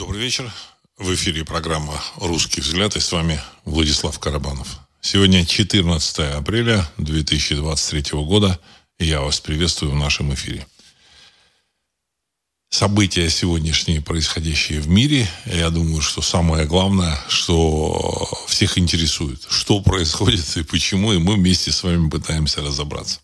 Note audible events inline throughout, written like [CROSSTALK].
Добрый вечер. В эфире программа «Русский взгляд» и с вами Владислав Карабанов. Сегодня 14 апреля 2023 года, и я вас приветствую в нашем эфире. События сегодняшние, происходящие в мире, я думаю, что самое главное, что всех интересует, что происходит и почему, и мы вместе с вами пытаемся разобраться.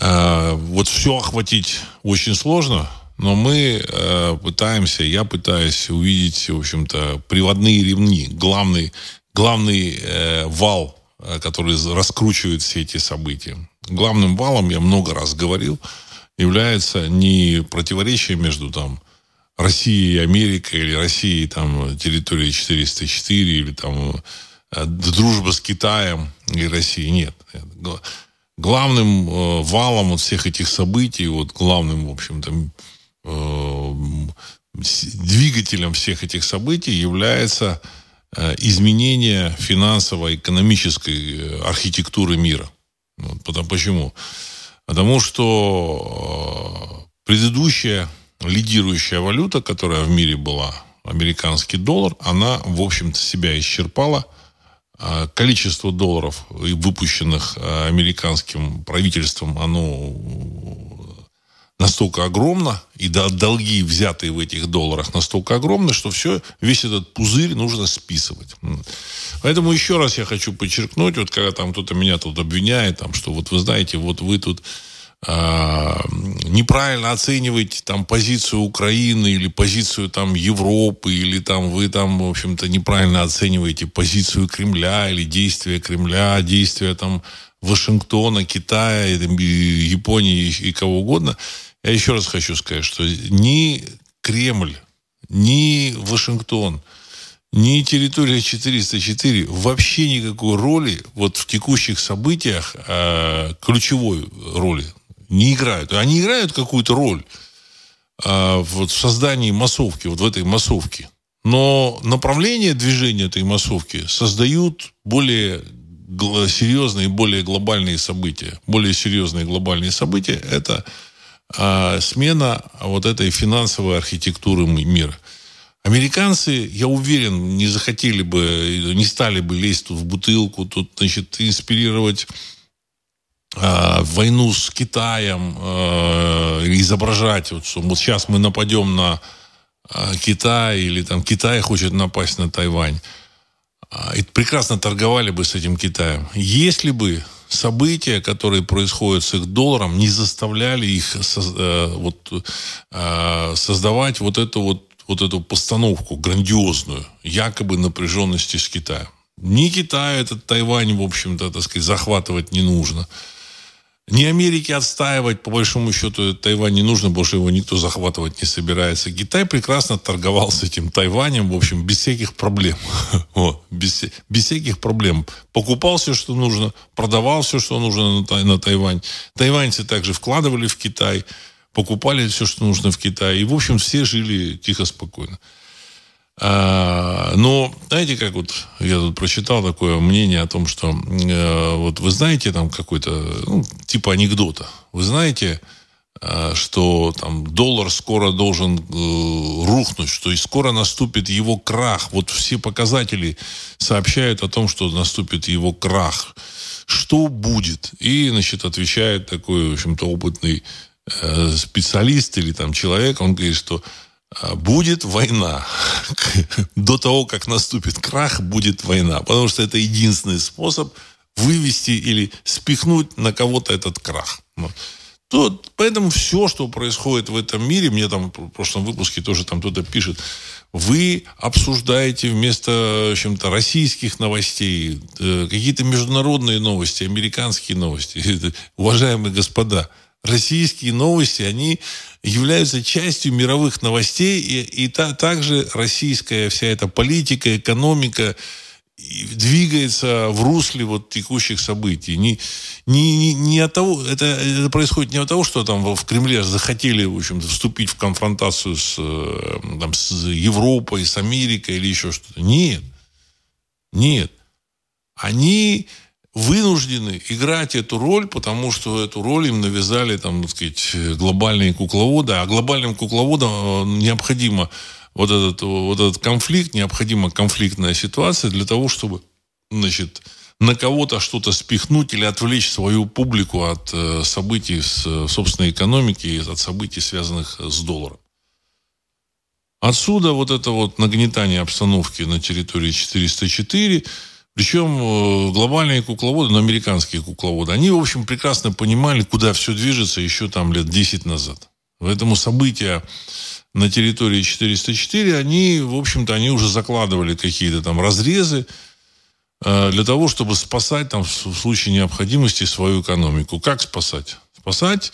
А, вот все охватить очень сложно – но мы э, пытаемся, я пытаюсь увидеть, в общем-то, приводные ремни, главный, главный э, вал, э, который раскручивает все эти события. Главным валом, я много раз говорил, является не противоречие между там, Россией и Америкой, или Россией там, территорией 404, или там э, дружба с Китаем и Россией. Нет. Главным э, валом вот всех этих событий, вот главным, в общем-то, двигателем всех этих событий является э, изменение финансово-экономической э, архитектуры мира. Вот, потому, почему? Потому что предыдущая лидирующая валюта, которая в мире была, американский доллар, она, в общем-то, себя исчерпала. Количество долларов, выпущенных американским правительством, оно настолько огромно, и долги, взятые в этих долларах, настолько огромны, что все, весь этот пузырь нужно списывать. Поэтому еще раз я хочу подчеркнуть, вот когда там кто-то меня тут обвиняет, там, что вот вы знаете, вот вы тут э, неправильно оцениваете там позицию Украины или позицию там Европы, или там вы там, в общем-то, неправильно оцениваете позицию Кремля или действия Кремля, действия там Вашингтона, Китая, Японии и кого угодно – я еще раз хочу сказать, что ни Кремль, ни Вашингтон, ни территория 404 вообще никакой роли вот в текущих событиях э, ключевой роли не играют. Они играют какую-то роль э, вот в создании массовки, вот в этой массовке. Но направление движения этой массовки создают более серьезные, более глобальные события. Более серьезные глобальные события – это а, смена вот этой финансовой архитектуры мира. Американцы, я уверен, не захотели бы, не стали бы лезть тут в бутылку, тут, значит, инспирировать э, войну с Китаем, э, изображать, вот, что вот сейчас мы нападем на э, Китай, или там Китай хочет напасть на Тайвань. И прекрасно торговали бы с этим Китаем. Если бы события, которые происходят с их долларом, не заставляли их э, вот, э, создавать вот эту вот, вот эту постановку грандиозную, якобы напряженности с Китаем. Ни Китаю этот Тайвань, в общем-то, так сказать, захватывать не нужно. Ни Америке отстаивать, по большому счету, Тайвань не нужно, что его никто захватывать не собирается. Китай прекрасно торговал с этим Тайванем, в общем, без всяких проблем. [LAUGHS] вот, без, без всяких проблем. Покупал все, что нужно, продавал все, что нужно на, на Тайвань. Тайваньцы также вкладывали в Китай, покупали все, что нужно в Китае. И, в общем, все жили тихо, спокойно. А, но, знаете, как вот я тут прочитал такое мнение о том, что э, вот вы знаете там какой-то, ну, типа анекдота. Вы знаете, э, что там доллар скоро должен э, рухнуть, что и скоро наступит его крах. Вот все показатели сообщают о том, что наступит его крах. Что будет? И, значит, отвечает такой, в общем-то, опытный специалист или там человек, он говорит, что будет война. До того, как наступит крах, будет война. Потому что это единственный способ вывести или спихнуть на кого-то этот крах. То, поэтому все, что происходит в этом мире, мне там в прошлом выпуске тоже там кто-то пишет, вы обсуждаете вместо чем-то российских новостей э, какие-то международные новости, американские новости. [LAUGHS] Уважаемые господа, российские новости, они являются частью мировых новостей, и, и та, также российская вся эта политика, экономика двигается в русле вот текущих событий. Не, не, не, от того, это, это происходит не от того, что там в Кремле захотели, в общем-то, вступить в конфронтацию с, э, там, с Европой, с Америкой или еще что-то. Нет. Нет. Они вынуждены играть эту роль, потому что эту роль им навязали, там, так сказать, глобальные кукловоды. А глобальным кукловодам э, необходимо вот этот, вот этот конфликт, необходима конфликтная ситуация для того, чтобы, значит, на кого-то что-то спихнуть или отвлечь свою публику от э, событий с собственной экономики, от событий, связанных с долларом. Отсюда вот это вот нагнетание обстановки на территории 404, причем э, глобальные кукловоды, но американские кукловоды, они, в общем, прекрасно понимали, куда все движется еще там лет 10 назад. Поэтому события на территории 404, они, в общем-то, они уже закладывали какие-то там разрезы, Э, для того, чтобы спасать там, в случае необходимости свою экономику. Как спасать? Спасать,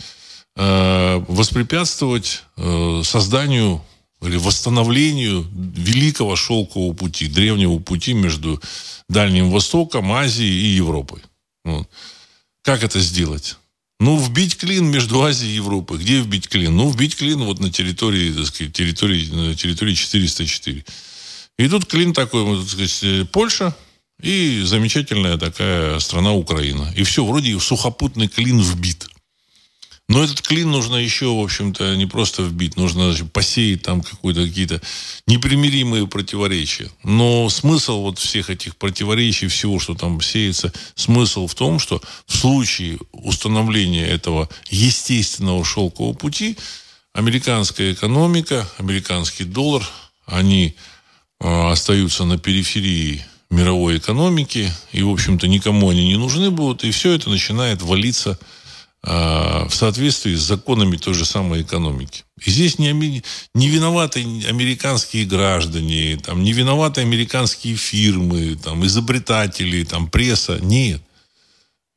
э, воспрепятствовать созданию или восстановлению великого шелкового пути, древнего пути между Дальним Востоком, Азией и Европой. Вот. Как это сделать? Ну, вбить клин между Азией и Европой. Где вбить клин? Ну, вбить клин вот на территории, так сказать, территории, на территории 404. И тут клин такой, так сказать, Польша, и замечательная такая страна Украина. И все, вроде сухопутный клин вбит. Но этот клин нужно еще, в общем-то, не просто вбить, нужно посеять там какие-то непримиримые противоречия. Но смысл вот всех этих противоречий, всего, что там сеется, смысл в том, что в случае установления этого естественного шелкового пути американская экономика, американский доллар, они э, остаются на периферии мировой экономики, и, в общем-то, никому они не нужны будут, и все это начинает валиться в соответствии с законами той же самой экономики. И здесь не, не виноваты американские граждане, там, не виноваты американские фирмы, там, изобретатели, там, пресса. Нет.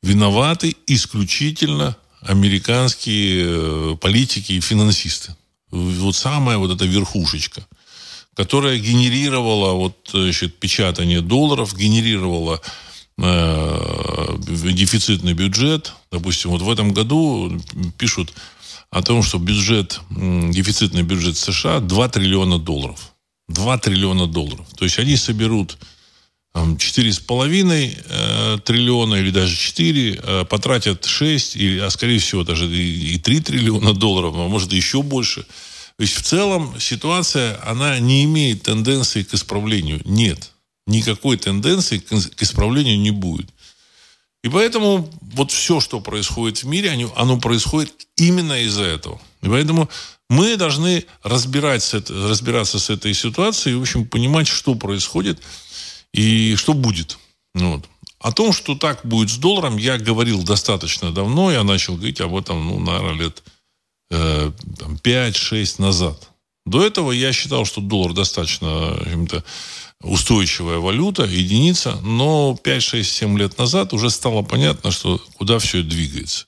Виноваты исключительно американские э, политики и финансисты. Вот самая вот эта верхушечка – которая генерировала вот, значит, печатание долларов, генерировала э, дефицитный бюджет. Допустим, вот в этом году пишут о том, что бюджет, дефицитный бюджет США 2 триллиона долларов. 2 триллиона долларов. То есть они соберут четыре с половиной э, триллиона или даже 4, э, потратят 6, или, а скорее всего даже и, и 3 триллиона долларов, а может еще больше – то есть в целом ситуация, она не имеет тенденции к исправлению. Нет. Никакой тенденции к исправлению не будет. И поэтому вот все, что происходит в мире, оно происходит именно из-за этого. И поэтому мы должны разбирать разбираться с этой ситуацией в общем, понимать, что происходит и что будет. Вот. О том, что так будет с долларом, я говорил достаточно давно. Я начал говорить об этом, ну, наверное, лет э, 5-6 назад. До этого я считал, что доллар достаточно устойчивая валюта, единица, но 5-6-7 лет назад уже стало понятно, что куда все двигается.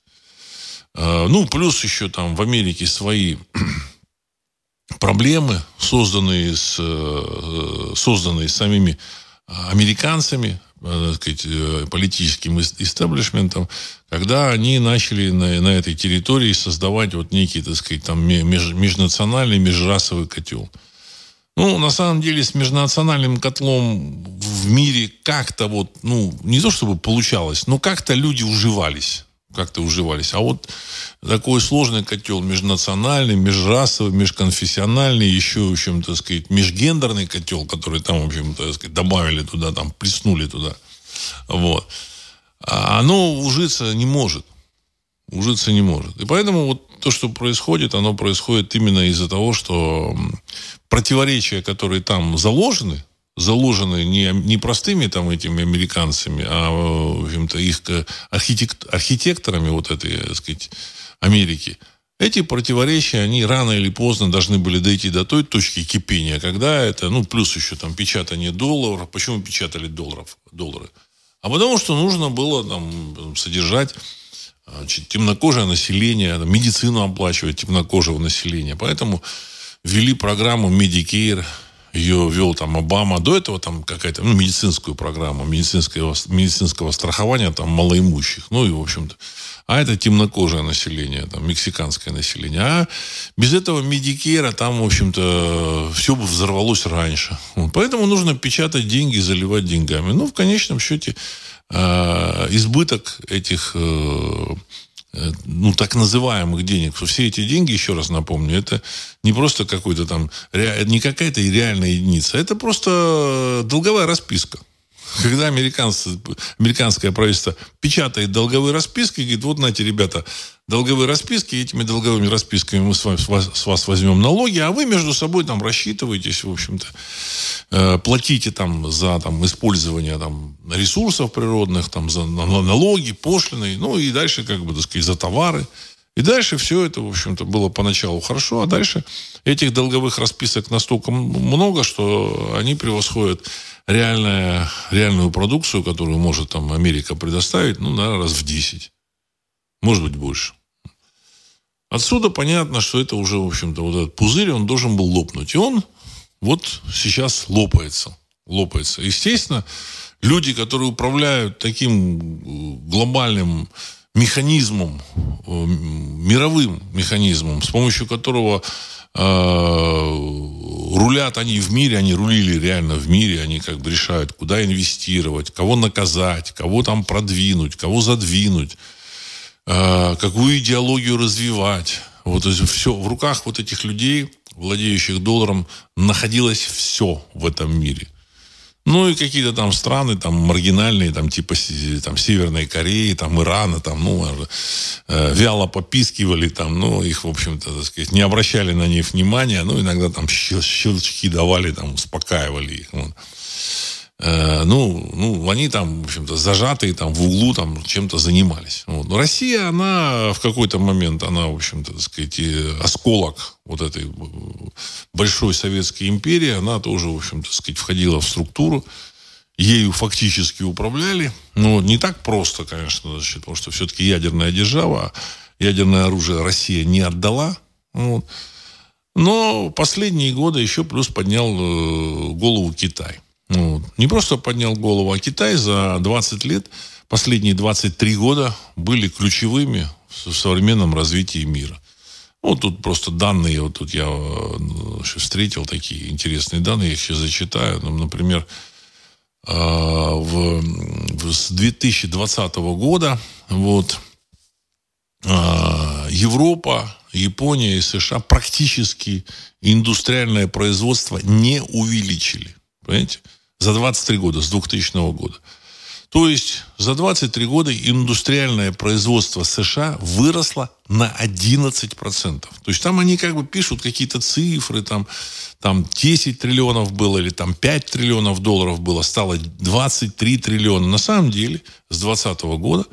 Э, ну, плюс еще там в Америке свои [CLEARS THROAT] проблемы, созданные, с, э, созданные самими американцами, Э, так сказать, э, политическим истеблишментом, когда они начали на, на этой территории создавать вот некий, так сказать, там меж, межнациональный, межрасовый котел. Ну, на самом деле, с межнациональным котлом в мире как-то вот, ну, не то чтобы получалось, но как-то люди уживались как-то уживались. А вот такой сложный котел межнациональный, межрасовый, межконфессиональный, еще, в общем, так сказать, межгендерный котел, который там, в общем, так сказать, добавили туда, там, плеснули туда. Вот. А оно ужиться не может. Ужиться не может. И поэтому вот то, что происходит, оно происходит именно из-за того, что противоречия, которые там заложены, заложены не, не простыми там этими американцами, а, в общем-то, их архитект, архитекторами вот этой, так сказать, Америки. Эти противоречия, они рано или поздно должны были дойти до той точки кипения, когда это, ну, плюс еще там печатание долларов. Почему печатали долларов, доллары? А потому что нужно было там содержать значит, темнокожее население, медицину оплачивать темнокожего населения. Поэтому ввели программу Medicare, ее вел там Обама. До этого там какая-то ну, медицинскую программу, медицинского, медицинского страхования там малоимущих. Ну и, в общем-то. А это темнокожее население, там, мексиканское население. А без этого медикера там, в общем-то, все бы взорвалось раньше. Поэтому нужно печатать деньги, заливать деньгами. Ну, в конечном счете, э, избыток этих э, Э, ну, так называемых денег. Все эти деньги, еще раз напомню, это не просто какой-то там, не какая-то реальная единица, это просто долговая расписка. Когда американцы, американское правительство печатает долговые расписки, говорит, вот, знаете, ребята, долговые расписки, этими долговыми расписками мы с, вами, с вас возьмем налоги, а вы между собой там рассчитываетесь, в общем-то, э, платите там за там, использование там, ресурсов природных, там, за налоги, пошлины, ну и дальше, как бы, так сказать, за товары. И дальше все это, в общем-то, было поначалу хорошо, а дальше этих долговых расписок настолько много, что они превосходят реальная, реальную продукцию, которую может там Америка предоставить, ну, наверное, раз в 10. Может быть, больше. Отсюда понятно, что это уже, в общем-то, вот этот пузырь, он должен был лопнуть. И он вот сейчас лопается. Лопается. Естественно, люди, которые управляют таким глобальным механизмом, э, мировым механизмом, с помощью которого э, рулят они в мире, они рулили реально в мире, они как бы решают, куда инвестировать, кого наказать, кого там продвинуть, кого задвинуть, э, какую идеологию развивать. Вот все в руках вот этих людей, владеющих долларом, находилось все в этом мире. Ну и какие-то там страны, там маргинальные, там типа там, Северной Кореи, там Ирана, там, ну, э, вяло попискивали, там, ну, их, в общем-то, так сказать, не обращали на них внимания, ну, иногда там щелчки давали, там, успокаивали их. Вот. Э, ну, ну, они там, в общем-то, зажатые там в углу там чем-то занимались. Вот. Но Россия, она в какой-то момент, она, в общем-то, так сказать, осколок вот этой большой советской империи, она тоже, в общем-то, так сказать, входила в структуру, ею фактически управляли. Но не так просто, конечно, значит, потому что все-таки ядерная держава, ядерное оружие Россия не отдала. Вот. Но последние годы еще плюс поднял э, голову Китай. Ну, не просто поднял голову, а Китай за 20 лет, последние 23 года были ключевыми в современном развитии мира. Вот тут просто данные, вот тут я ну, встретил такие интересные данные, я их сейчас зачитаю. Ну, например, а, в, с 2020 года вот, а, Европа, Япония и США практически индустриальное производство не увеличили. Понимаете? За 23 года, с 2000 года. То есть за 23 года индустриальное производство США выросло на 11%. То есть там они как бы пишут какие-то цифры, там, там 10 триллионов было или там 5 триллионов долларов было, стало 23 триллиона. На самом деле с 2020 года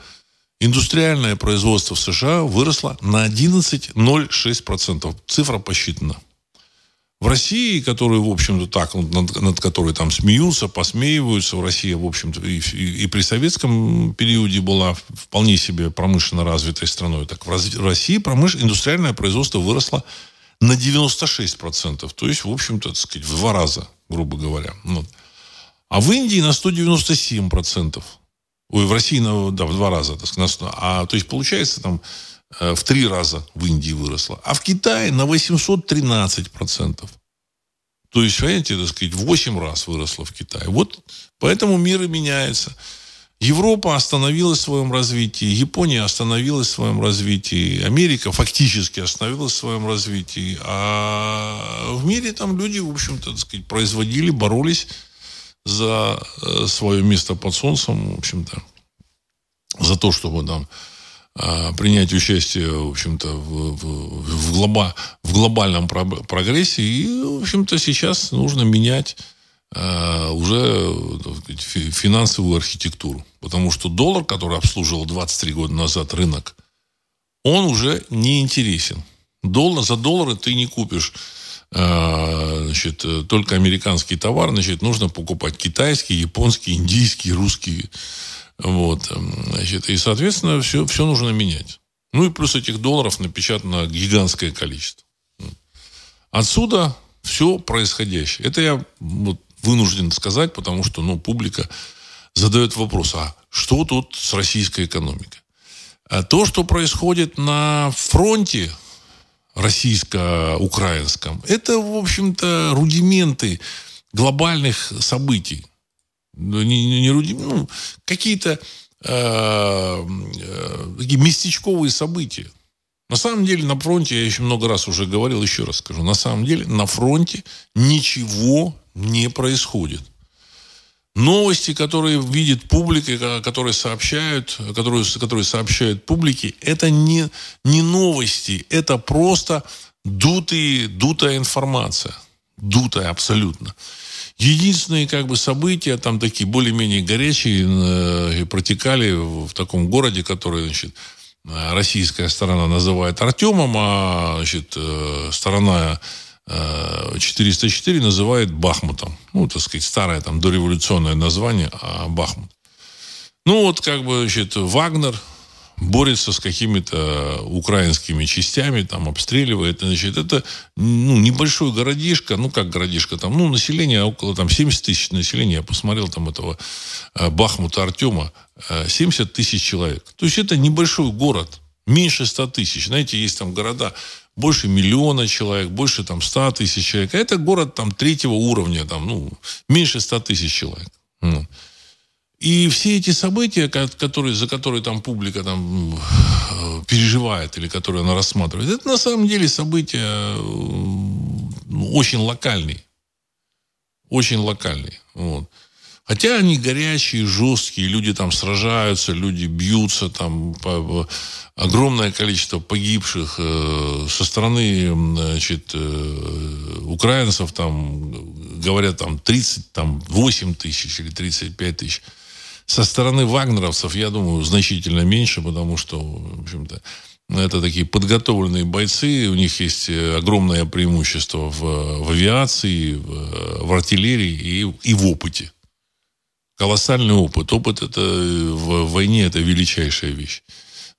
индустриальное производство в США выросло на 11,06%. Цифра посчитана в России, которую, в общем-то, так, над, над которой там смеются, посмеиваются, в России, в общем-то, и, и, и при советском периоде была вполне себе промышленно развитой страной. Так в России промыш... индустриальное производство выросло на 96%. То есть, в общем-то, так сказать, в два раза, грубо говоря. Вот. А в Индии на 197%. Ой, в России на, да, в два раза. Так сказать, на, а, то есть, получается, там в три раза в Индии выросла, а в Китае на 813 процентов. То есть, понимаете, так сказать, в 8 раз выросла в Китае. Вот поэтому мир и меняется. Европа остановилась в своем развитии, Япония остановилась в своем развитии, Америка фактически остановилась в своем развитии, а в мире там люди, в общем-то, так сказать, производили, боролись за э, свое место под солнцем, в общем-то, за то, чтобы там принять участие, в общем-то, в, в, в, глоба, в глобальном прогрессе. И, в общем-то, сейчас нужно менять э, уже сказать, финансовую архитектуру. Потому что доллар, который обслуживал 23 года назад рынок, он уже не интересен. Доллар, за доллары ты не купишь э, значит, только американский товар, значит, нужно покупать китайский, японский, индийский, русский вот. Эм, значит, и, соответственно, все, все нужно менять. Ну и плюс этих долларов напечатано гигантское количество. Отсюда все происходящее. Это я вот вынужден сказать, потому что ну, публика задает вопрос, а что тут с российской экономикой? А то, что происходит на фронте российско-украинском, это, в общем-то, рудименты глобальных событий. Ну, не, не, не ну, какие-то э, такие местечковые события. На самом деле на фронте, я еще много раз уже говорил, еще раз скажу, на самом деле на фронте ничего не происходит. Новости, которые видит публика, которые сообщают, которые, которые сообщают публике, это не, не новости, это просто дутые, дутая информация. Дутая абсолютно. Единственные как бы события, там такие более-менее горячие, э, протекали в таком городе, который, значит, российская сторона называет Артемом, а значит, э, сторона 404 э, называет Бахмутом. Ну, так сказать, старое там дореволюционное название, а Бахмут. Ну, вот как бы, значит, Вагнер борется с какими-то украинскими частями, там обстреливает. Значит, это ну, небольшой городишко, ну как городишко, там, ну население около там 70 тысяч населения. Я посмотрел там этого э, Бахмута Артема, 70 э, тысяч человек. То есть это небольшой город, меньше 100 тысяч. Знаете, есть там города больше миллиона человек, больше там 100 тысяч человек. А это город там третьего уровня, там, ну, меньше 100 тысяч человек. И все эти события, которые, за которые там публика там, э, переживает или которые она рассматривает, это на самом деле события ну, очень локальные. Очень локальные. Вот. Хотя они горячие, жесткие, люди там сражаются, люди бьются, там огромное количество погибших э, со стороны значит, э, украинцев, там говорят там 30, там 8 тысяч или 35 тысяч. Со стороны вагнеровцев, я думаю, значительно меньше, потому что, в общем-то, это такие подготовленные бойцы, у них есть э, огромное преимущество в, в авиации, в, в артиллерии и, и в опыте колоссальный опыт. Опыт это в войне это величайшая вещь.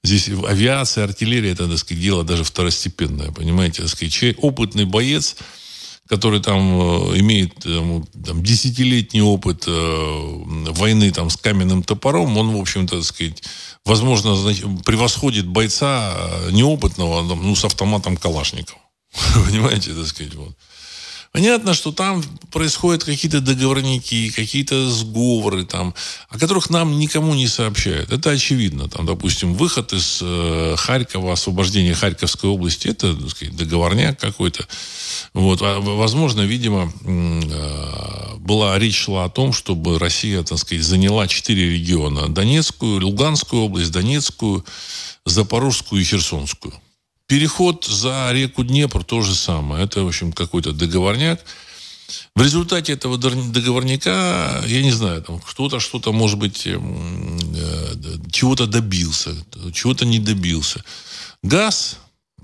Здесь авиация, артиллерия, это, так сказать, дело даже второстепенное, понимаете, так сказать, опытный боец, который там э, имеет там, там, десятилетний опыт э, войны там с каменным топором, он, в общем-то, так сказать, возможно, превосходит бойца э, неопытного, ну, с автоматом Калашникова. [LAUGHS] Понимаете, так сказать, вот. Понятно, что там происходят какие-то договорники, какие-то сговоры, там, о которых нам никому не сообщают. Это очевидно. Там, допустим, выход из э, Харькова, освобождение Харьковской области, это так сказать, договорняк какой-то. Вот. А, возможно, видимо, э, была речь шла о том, чтобы Россия, так сказать, заняла четыре региона. Донецкую, Луганскую область, Донецкую, Запорожскую и Херсонскую. Переход за реку Днепр то же самое. Это, в общем, какой-то договорняк. В результате этого договорника, я не знаю, там кто-то что-то, может быть, эм, э, чего-то добился, чего-то не добился. Газ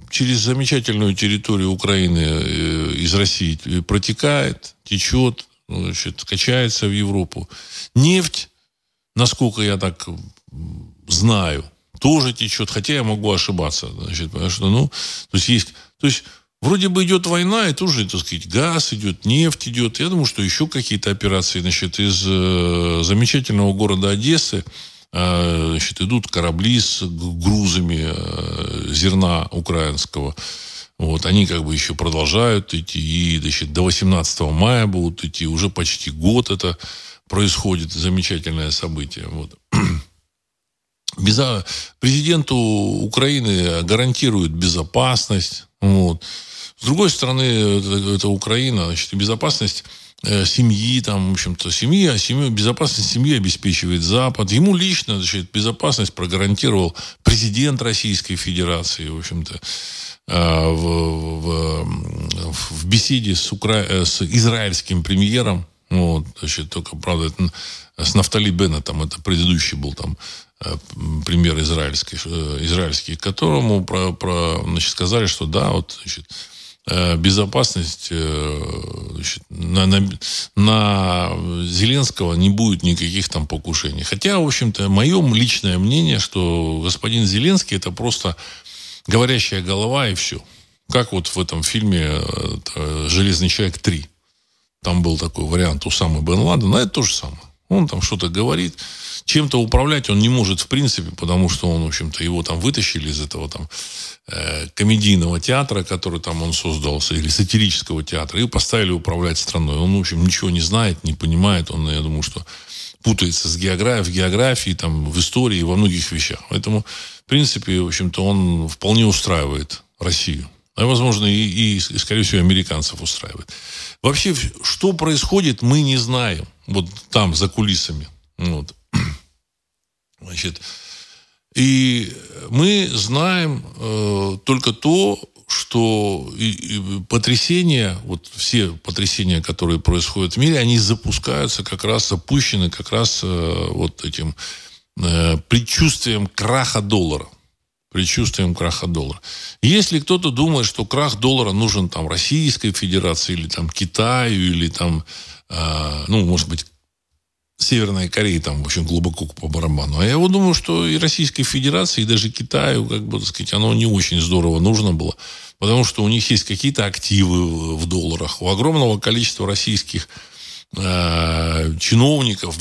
через замечательную территорию Украины э, из России протекает, течет, значит, качается в Европу. Нефть, насколько я так знаю, тоже течет, хотя я могу ошибаться. Значит, потому что, ну, то есть есть, то есть Вроде бы идет война, и тоже, так сказать, газ идет, нефть идет. Я думаю, что еще какие-то операции, значит, из э, замечательного города Одессы, э, значит, идут корабли с грузами э, зерна украинского. Вот, они как бы еще продолжают идти, и значит, до 18 мая будут идти, уже почти год это происходит, замечательное событие. Вот. Безо... Президенту Украины гарантирует безопасность. Вот. С другой стороны, это, это Украина, значит, безопасность э, семьи, там, в общем-то, семья, семью, безопасность семьи обеспечивает Запад. Ему лично, значит, безопасность прогарантировал президент Российской Федерации, в общем-то, э, в, в, в беседе с, Укра... Э, с израильским премьером. Вот, значит, только, правда, с Нафтали Беннетом, это предыдущий был там Э, пример израильский, э, израильский которому про, про, значит, сказали, что да, вот значит, э, безопасность значит, на, на, на Зеленского не будет никаких там покушений. Хотя, в общем-то, мое личное мнение, что господин Зеленский это просто говорящая голова и все. Как вот в этом фильме «Железный человек 3». Там был такой вариант у самой Бен Ладена, это то же самое. Он там что-то говорит, чем-то управлять он не может в принципе, потому что он, в общем-то, его там вытащили из этого там э, комедийного театра, который там он создался, или сатирического театра, и поставили управлять страной. Он, в общем, ничего не знает, не понимает. Он, я думаю, что путается с географией, в географии, там, в истории, во многих вещах. Поэтому, в принципе, в общем-то, он вполне устраивает Россию. А, возможно, и, и, скорее всего, американцев устраивает. Вообще, что происходит, мы не знаем. Вот там, за кулисами. Вот. [CLEARS THROAT] Значит, и мы знаем э, только то, что и, и потрясения, вот все потрясения, которые происходят в мире, они запускаются как раз, запущены как раз э, вот этим э, предчувствием краха доллара. Предчувствием краха доллара. Если кто-то думает, что крах доллара нужен там Российской Федерации или там Китаю или там, э, ну, может быть, Северной Кореи там очень глубоко по барабану. А я вот думаю, что и Российской Федерации, и даже Китаю, как бы, так сказать, оно не очень здорово нужно было. Потому что у них есть какие-то активы в долларах. У огромного количества российских э, чиновников,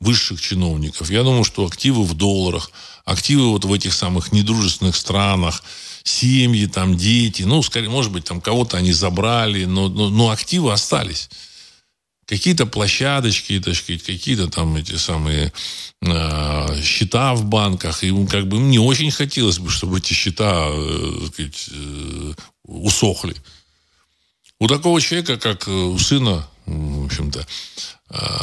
высших чиновников. Я думаю, что активы в долларах, активы вот в этих самых недружественных странах, семьи, там, дети, ну, скорее, может быть, там кого-то они забрали, но, но, но активы остались какие-то площадочки, так сказать, какие-то там эти самые э, счета в банках. И как бы мне очень хотелось бы, чтобы эти счета э, сказать, э, усохли. У такого человека, как у сына, в общем-то,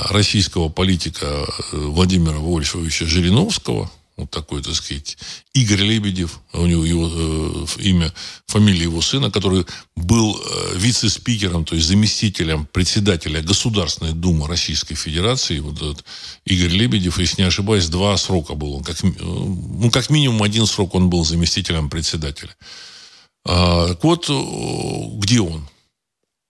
российского политика Владимира Вольфовича Жириновского, вот такой, так сказать, Игорь Лебедев, у него его э, имя, фамилия его сына, который был э, вице-спикером, то есть заместителем председателя Государственной Думы Российской Федерации. Вот этот Игорь Лебедев, если не ошибаюсь, два срока был. Он как, э, ну, как минимум один срок он был заместителем председателя. А, вот э, где он?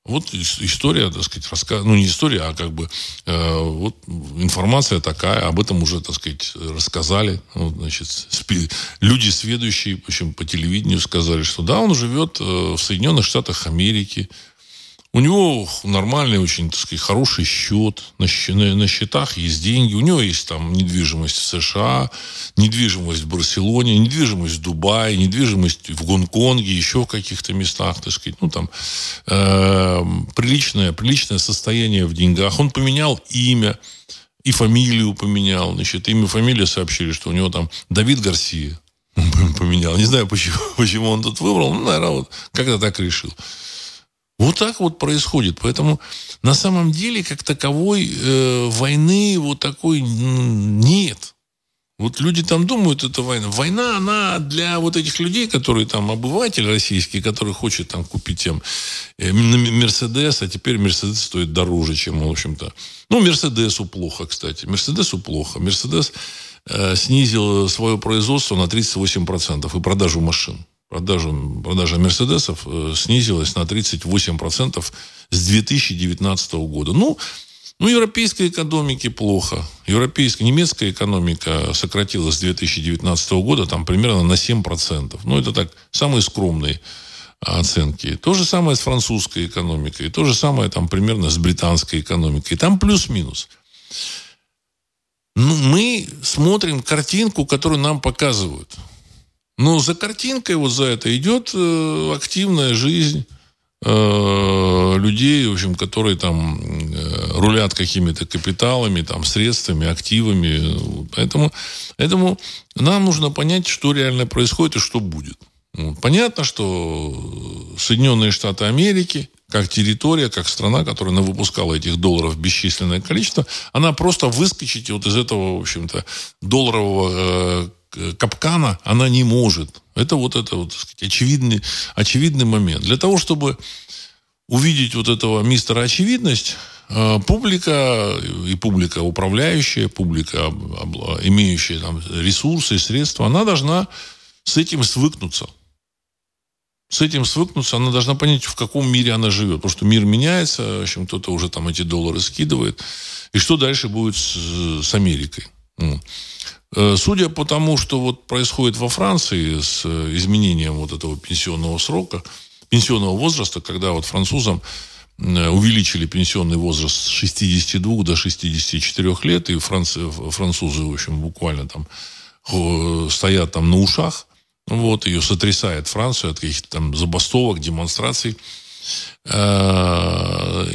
Вот история, так сказать, рассказ... ну не история, а как бы э, вот информация такая, об этом уже, так сказать, рассказали. Вот, значит, спи... люди сведущие, в общем, по телевидению сказали, что да, он живет э, в Соединенных Штатах Америки, у него нормальный, очень, так сказать, хороший счет. На, на, счетах есть деньги. У него есть там недвижимость в США, недвижимость в Барселоне, недвижимость в Дубае, недвижимость в Гонконге, еще в каких-то местах, так сказать. Ну, там э, приличное, приличное состояние в деньгах. Он поменял имя и фамилию поменял. Значит, имя, фамилия сообщили, что у него там Давид Гарсия [LAUGHS] поменял. Не знаю, почему, [LAUGHS] почему он тут выбрал. Ну, наверное, вот как-то так решил. Вот так вот происходит. Поэтому на самом деле, как таковой э, войны вот такой нет. Вот люди там думают, это война. Война, она для вот этих людей, которые там обыватель российский, который хочет там купить тем э, Мерседес, а теперь Мерседес стоит дороже, чем, в общем-то. Ну, Мерседесу плохо, кстати. Мерседесу плохо. Мерседес э, снизил свое производство на 38% и продажу машин продажу, продажа Мерседесов э, снизилась на 38% с 2019 года. Ну, ну, европейской экономике плохо. Европейская, немецкая экономика сократилась с 2019 года там примерно на 7%. Ну, это так, самые скромные оценки. То же самое с французской экономикой. То же самое там примерно с британской экономикой. Там плюс-минус. Ну, мы смотрим картинку, которую нам показывают. Но за картинкой вот за это идет э, активная жизнь э, людей, в общем, которые там э, рулят какими-то капиталами, там, средствами, активами. Поэтому, поэтому нам нужно понять, что реально происходит и что будет. Понятно, что Соединенные Штаты Америки, как территория, как страна, которая выпускала этих долларов бесчисленное количество, она просто выскочить вот из этого, в общем-то, долларового капкана она не может. Это вот это вот, сказать, очевидный, очевидный момент. Для того, чтобы увидеть вот этого мистера очевидность, э, публика и публика управляющая, публика, имеющая там ресурсы и средства, она должна с этим свыкнуться. С этим свыкнуться, она должна понять, в каком мире она живет. Потому что мир меняется, в общем, кто-то уже там эти доллары скидывает. И что дальше будет с, с Америкой? Э, судя по тому, что вот происходит во Франции с э, изменением вот этого пенсионного срока, пенсионного возраста, когда вот французам э, увеличили пенсионный возраст с 62 до 64 лет, и французы, французы в общем, буквально там стоят там на ушах, вот, ее сотрясает Францию от каких-то там забастовок, демонстраций. Обвал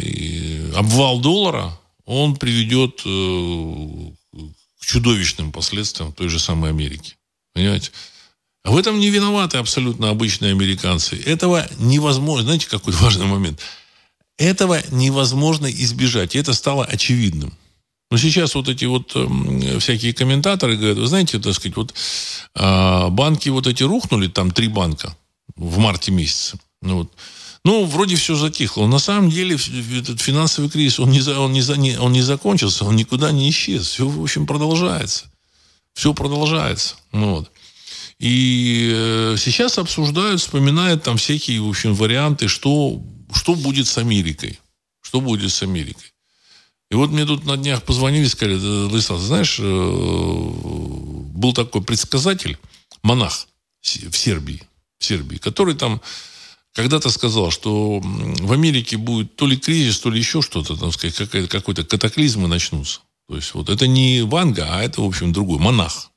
доллара, он приведет чудовищным последствиям той же самой Америки. Понимаете? А в этом не виноваты абсолютно обычные американцы. Этого невозможно. Знаете, какой [LAUGHS] важный момент? Этого невозможно избежать. И это стало очевидным. Но сейчас вот эти вот э, всякие комментаторы говорят, вы знаете, так сказать, вот э, банки вот эти рухнули, там три банка в марте месяце. Ну, вот. Ну вроде все затихло. На самом деле этот финансовый кризис, он не, он, не, он не закончился, он никуда не исчез. Все, в общем, продолжается. Все продолжается. Ну, вот. И э, сейчас обсуждают, вспоминают там всякие, в общем, варианты, что, что будет с Америкой. Что будет с Америкой. И вот мне тут на днях позвонили, сказали, Владислав, знаешь, э, был такой предсказатель, монах в Сербии, в Сербии, который там когда-то сказал, что в Америке будет то ли кризис, то ли еще что-то, там сказать, какой-то катаклизмы начнутся. То есть вот это не Ванга, а это, в общем, другой, монах.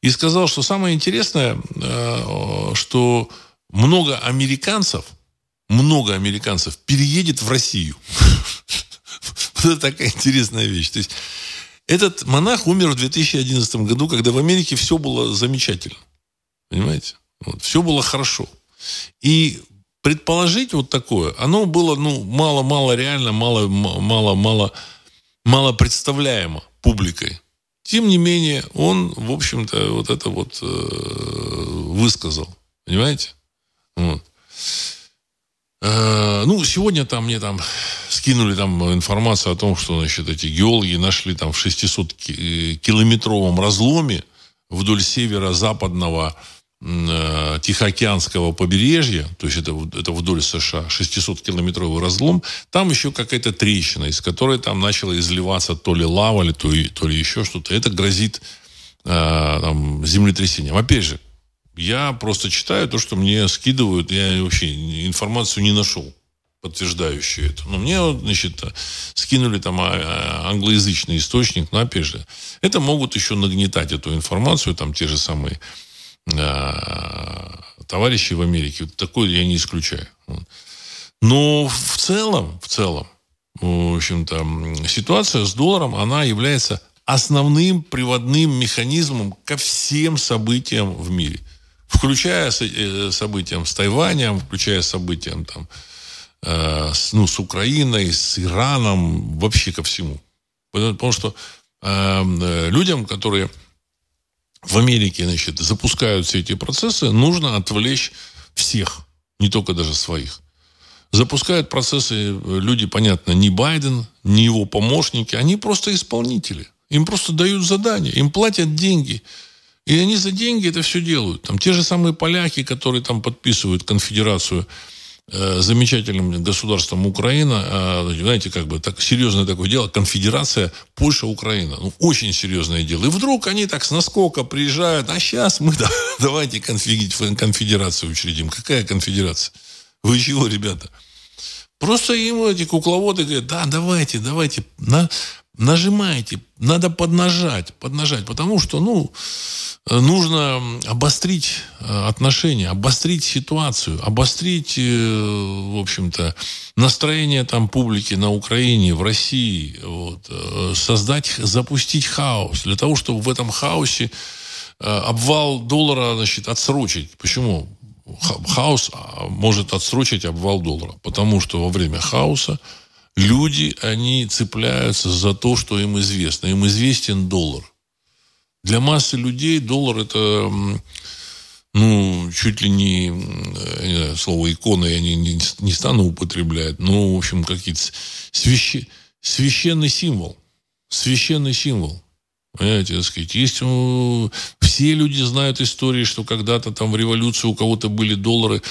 И сказал, что самое интересное, э, что много американцев, много американцев переедет в Россию. [LAUGHS] Вот это такая интересная вещь. То есть этот монах умер в 2011 году, когда в Америке все было замечательно. Понимаете? Вот, все было хорошо. И предположить вот такое, оно было ну, мало-мало реально, мало-мало-мало мало представляемо публикой. Тем не менее, он, в общем-то, вот это вот э, высказал. Понимаете? Вот. Э, ну, сегодня там мне там скинули там информацию о том, что, значит, эти геологи нашли там в 600-километровом разломе вдоль северо-западного э, Тихоокеанского побережья, то есть это, это вдоль США, 600-километровый разлом, там еще какая-то трещина, из которой там начала изливаться то ли лава, то ли, то ли еще что-то. Это грозит э, там, землетрясением. Опять же, я просто читаю то, что мне скидывают. Я вообще информацию не нашел подтверждающую это. Но мне, значит, скинули там а, а, англоязычный источник, но опять же, это могут еще нагнетать эту информацию, там те же самые э, товарищи в Америке. Такое я не исключаю. Но в целом, в целом, в общем-то, ситуация с долларом, она является основным приводным механизмом ко всем событиям в мире включая э, событиям с Тайванем, включая событиям там, э, с, ну, с Украиной, с Ираном, вообще ко всему. Потому что эм, э, людям, которые в Америке значит, запускают все эти процессы, нужно отвлечь всех, не только даже своих. Запускают процессы э, люди, понятно, не Байден, не его помощники, они просто исполнители. Им просто дают задания, им платят деньги – и они за деньги это все делают. Там те же самые поляки, которые там подписывают конфедерацию замечательным государством Украина, э, знаете, как бы так серьезное такое дело, конфедерация Польша-Украина. Ну, очень серьезное дело. И вдруг они так с наскока приезжают, а сейчас мы да, [LAUGHS] давайте конфедерацию учредим. Какая конфедерация? Вы чего, ребята? Просто им эти кукловоды говорят, да, давайте, давайте, на, нажимайте, надо поднажать, поднажать, потому что, ну, нужно обострить э, отношения, обострить ситуацию, обострить, э, в общем-то, настроение там публики на Украине, в России, вот, э, создать, запустить хаос, для того, чтобы в этом хаосе обвал доллара, значит, отсрочить. Почему? Хаос а, может отсрочить обвал доллара, потому что во время хаоса люди, они цепляются за то, что им известно. Им известен доллар – для массы людей доллар это ну, чуть ли не, не знаю, слово икона я не, не, не стану употреблять, но, в общем, какие-то свящ... священный символ. Священный символ. Понимаете, так сказать, есть, ну, все люди знают истории, что когда-то там в революции у кого-то были доллары,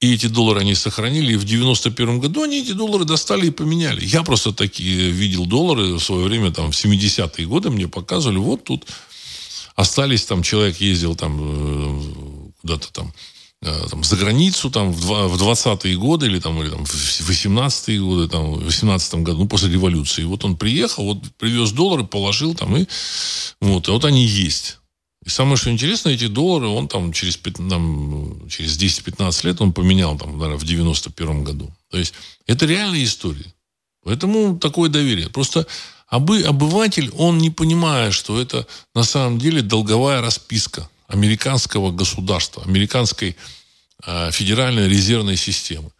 и эти доллары они сохранили, и в 91 году они эти доллары достали и поменяли. Я просто такие видел доллары в свое время, там, в 70-е годы мне показывали, вот тут остались там, человек ездил там э, куда-то там, э, там за границу там в 20-е годы или там, или там в 18-е годы, там в 18 году, ну, после революции. Вот он приехал, вот привез доллары, положил там и вот, и вот они есть. И самое, что интересно, эти доллары он там через, там, через 10-15 лет он поменял там, наверное, в 91 году. То есть это реальная история. Поэтому такое доверие. Просто обы, обыватель, он не понимает, что это на самом деле долговая расписка американского государства, американской э, федеральной резервной системы.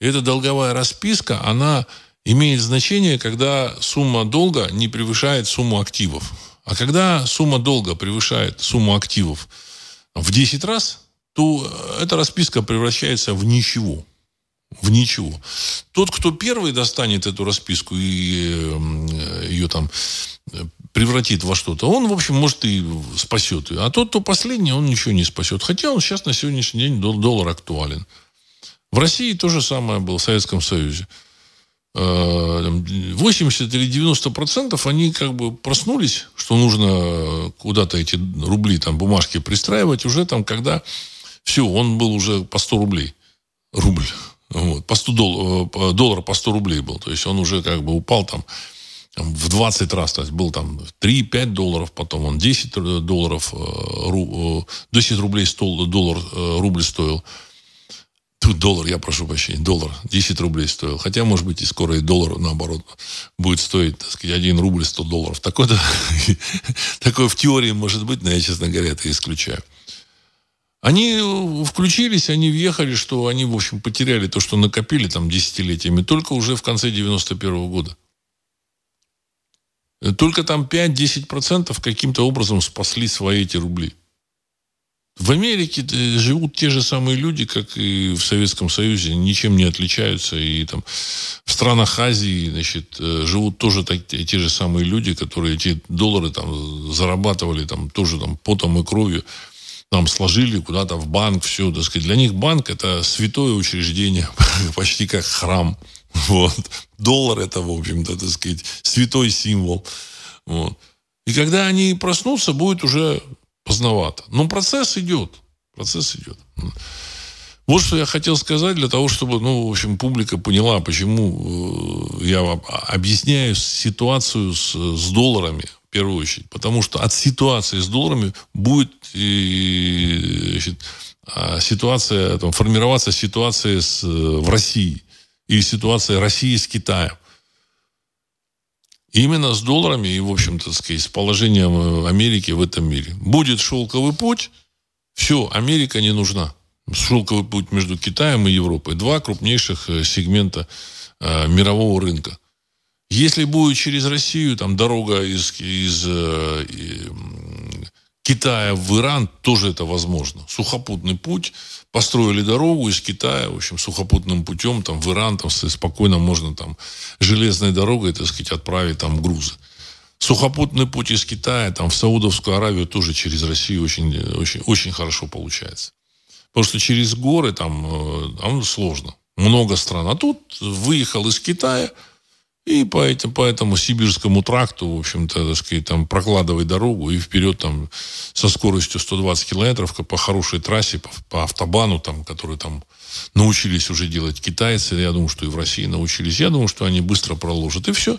И эта долговая расписка, она имеет значение, когда сумма долга не превышает сумму активов. А когда сумма долга превышает сумму активов в 10 раз, то эта расписка превращается в ничего. В ничего. Тот, кто первый достанет эту расписку и э, ее там э, превратит во что-то, он, в общем, может и спасет ее. А тот, кто последний, он ничего не спасет. Хотя он сейчас на сегодняшний день доллар актуален. В России то же самое было, в Советском Союзе. 80 э, или 90 процентов они как бы проснулись, что нужно куда-то эти рубли, там, бумажки пристраивать уже там, когда все, он был уже по 100 рублей. Рубль. Вот, по 100 дол, э, доллара по 100 рублей был. То есть он уже как бы упал там в 20 раз. То есть был там 3-5 долларов, потом он 10 долларов, 10 э, рублей 100 доллар, рубль стоил. Тут доллар, я прошу прощения, доллар 10 рублей стоил. Хотя, может быть, и скоро и доллар, наоборот, будет стоить, так сказать, 1 рубль 100 долларов. Такое, [LAUGHS] такое в теории может быть, но я, честно говоря, это исключаю. Они включились, они въехали, что они, в общем, потеряли то, что накопили там десятилетиями, только уже в конце 91 -го года. Только там 5-10% каким-то образом спасли свои эти рубли. В Америке э, живут те же самые люди, как и в Советском Союзе, ничем не отличаются. И там в странах Азии, значит, э, живут тоже так, те же самые люди, которые эти доллары там зарабатывали там тоже там потом и кровью там сложили куда-то в банк, все, так сказать. Для них банк это святое учреждение, [LAUGHS] почти как храм. Вот. Доллар это, в общем-то, так сказать, святой символ. Вот. И когда они проснутся, будет уже поздновато. Но процесс идет. Процесс идет. Вот что я хотел сказать для того, чтобы, ну, в общем, публика поняла, почему э, я объясняю ситуацию с, с долларами в первую очередь. Потому что от ситуации с долларами будет значит, а, ситуация, там, формироваться ситуация с, э, в России. Или ситуация России с Китаем именно с долларами и, в общем-то, с положением э, Америки в этом мире. Будет шелковый путь, все, Америка не нужна. Шелковый путь между Китаем и Европой. Два крупнейших э, сегмента э, мирового рынка. Если будет через Россию там дорога из, из э, Китая в Иран, тоже это возможно. Сухопутный путь построили дорогу из Китая, в общем, сухопутным путем там в Иран там спокойно можно там железной дорогой, так сказать, отправить там грузы. Сухопутный путь из Китая там в Саудовскую Аравию тоже через Россию очень, очень, очень хорошо получается. Потому что через горы там, э, там сложно. Много стран. А тут выехал из Китая, и по, этим, по этому сибирскому тракту, в общем-то, так сказать, там прокладывай дорогу и вперед там со скоростью 120 километров по хорошей трассе, по, по автобану, там, который там научились уже делать китайцы. Я думаю, что и в России научились. Я думаю, что они быстро проложат. И все.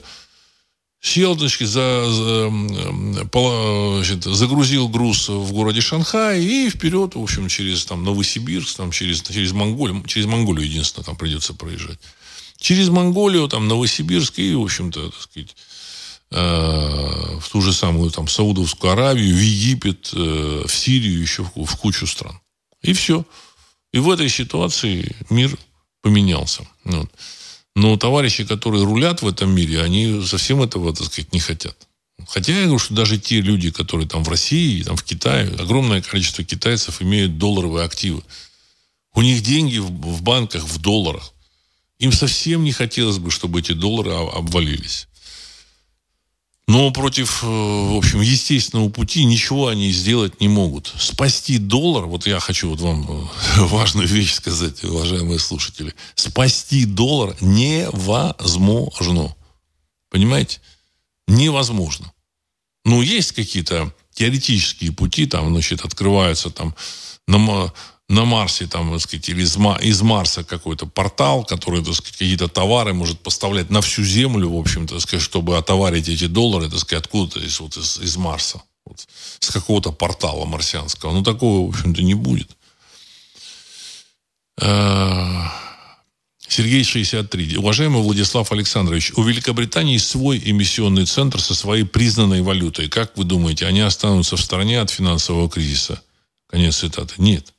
Сел, значит, за, за, значит, загрузил груз в городе Шанхай и вперед, в общем, через там, Новосибирск, там, через, через Монголию, через Монголию единственное там придется проезжать через Монголию, там, Новосибирск и, в общем-то, так сказать, э, в ту же самую там Саудовскую Аравию, в Египет, э, в Сирию, еще в, в кучу стран. И все. И в этой ситуации мир поменялся. Вот. Но товарищи, которые рулят в этом мире, они совсем этого, так сказать, не хотят. Хотя я говорю, что даже те люди, которые там в России, там в Китае, огромное количество китайцев имеют долларовые активы. У них деньги в, в банках в долларах. Им совсем не хотелось бы, чтобы эти доллары обвалились. Но против, э, в общем, естественного пути ничего они сделать не могут. Спасти доллар, вот я хочу вот вам э, [LAUGHS] важную вещь сказать, уважаемые слушатели. Спасти доллар невозможно. Понимаете? Невозможно. Ну, есть какие-то теоретические пути, там, значит, открываются там на, на Марсе, там, так сказать, или из, из Марса какой-то портал, который, так сказать, какие-то товары может поставлять на всю Землю, в общем, так сказать, чтобы отоварить эти доллары, так сказать, откуда-то из, вот, из, из Марса. Вот, с какого-то портала марсианского. Ну, такого, в общем-то, не будет. Э, Сергей 63. Уважаемый Владислав Александрович, у Великобритании свой эмиссионный центр со своей признанной валютой. Как вы думаете, они останутся в стороне от финансового кризиса? Конец цитаты. Нет.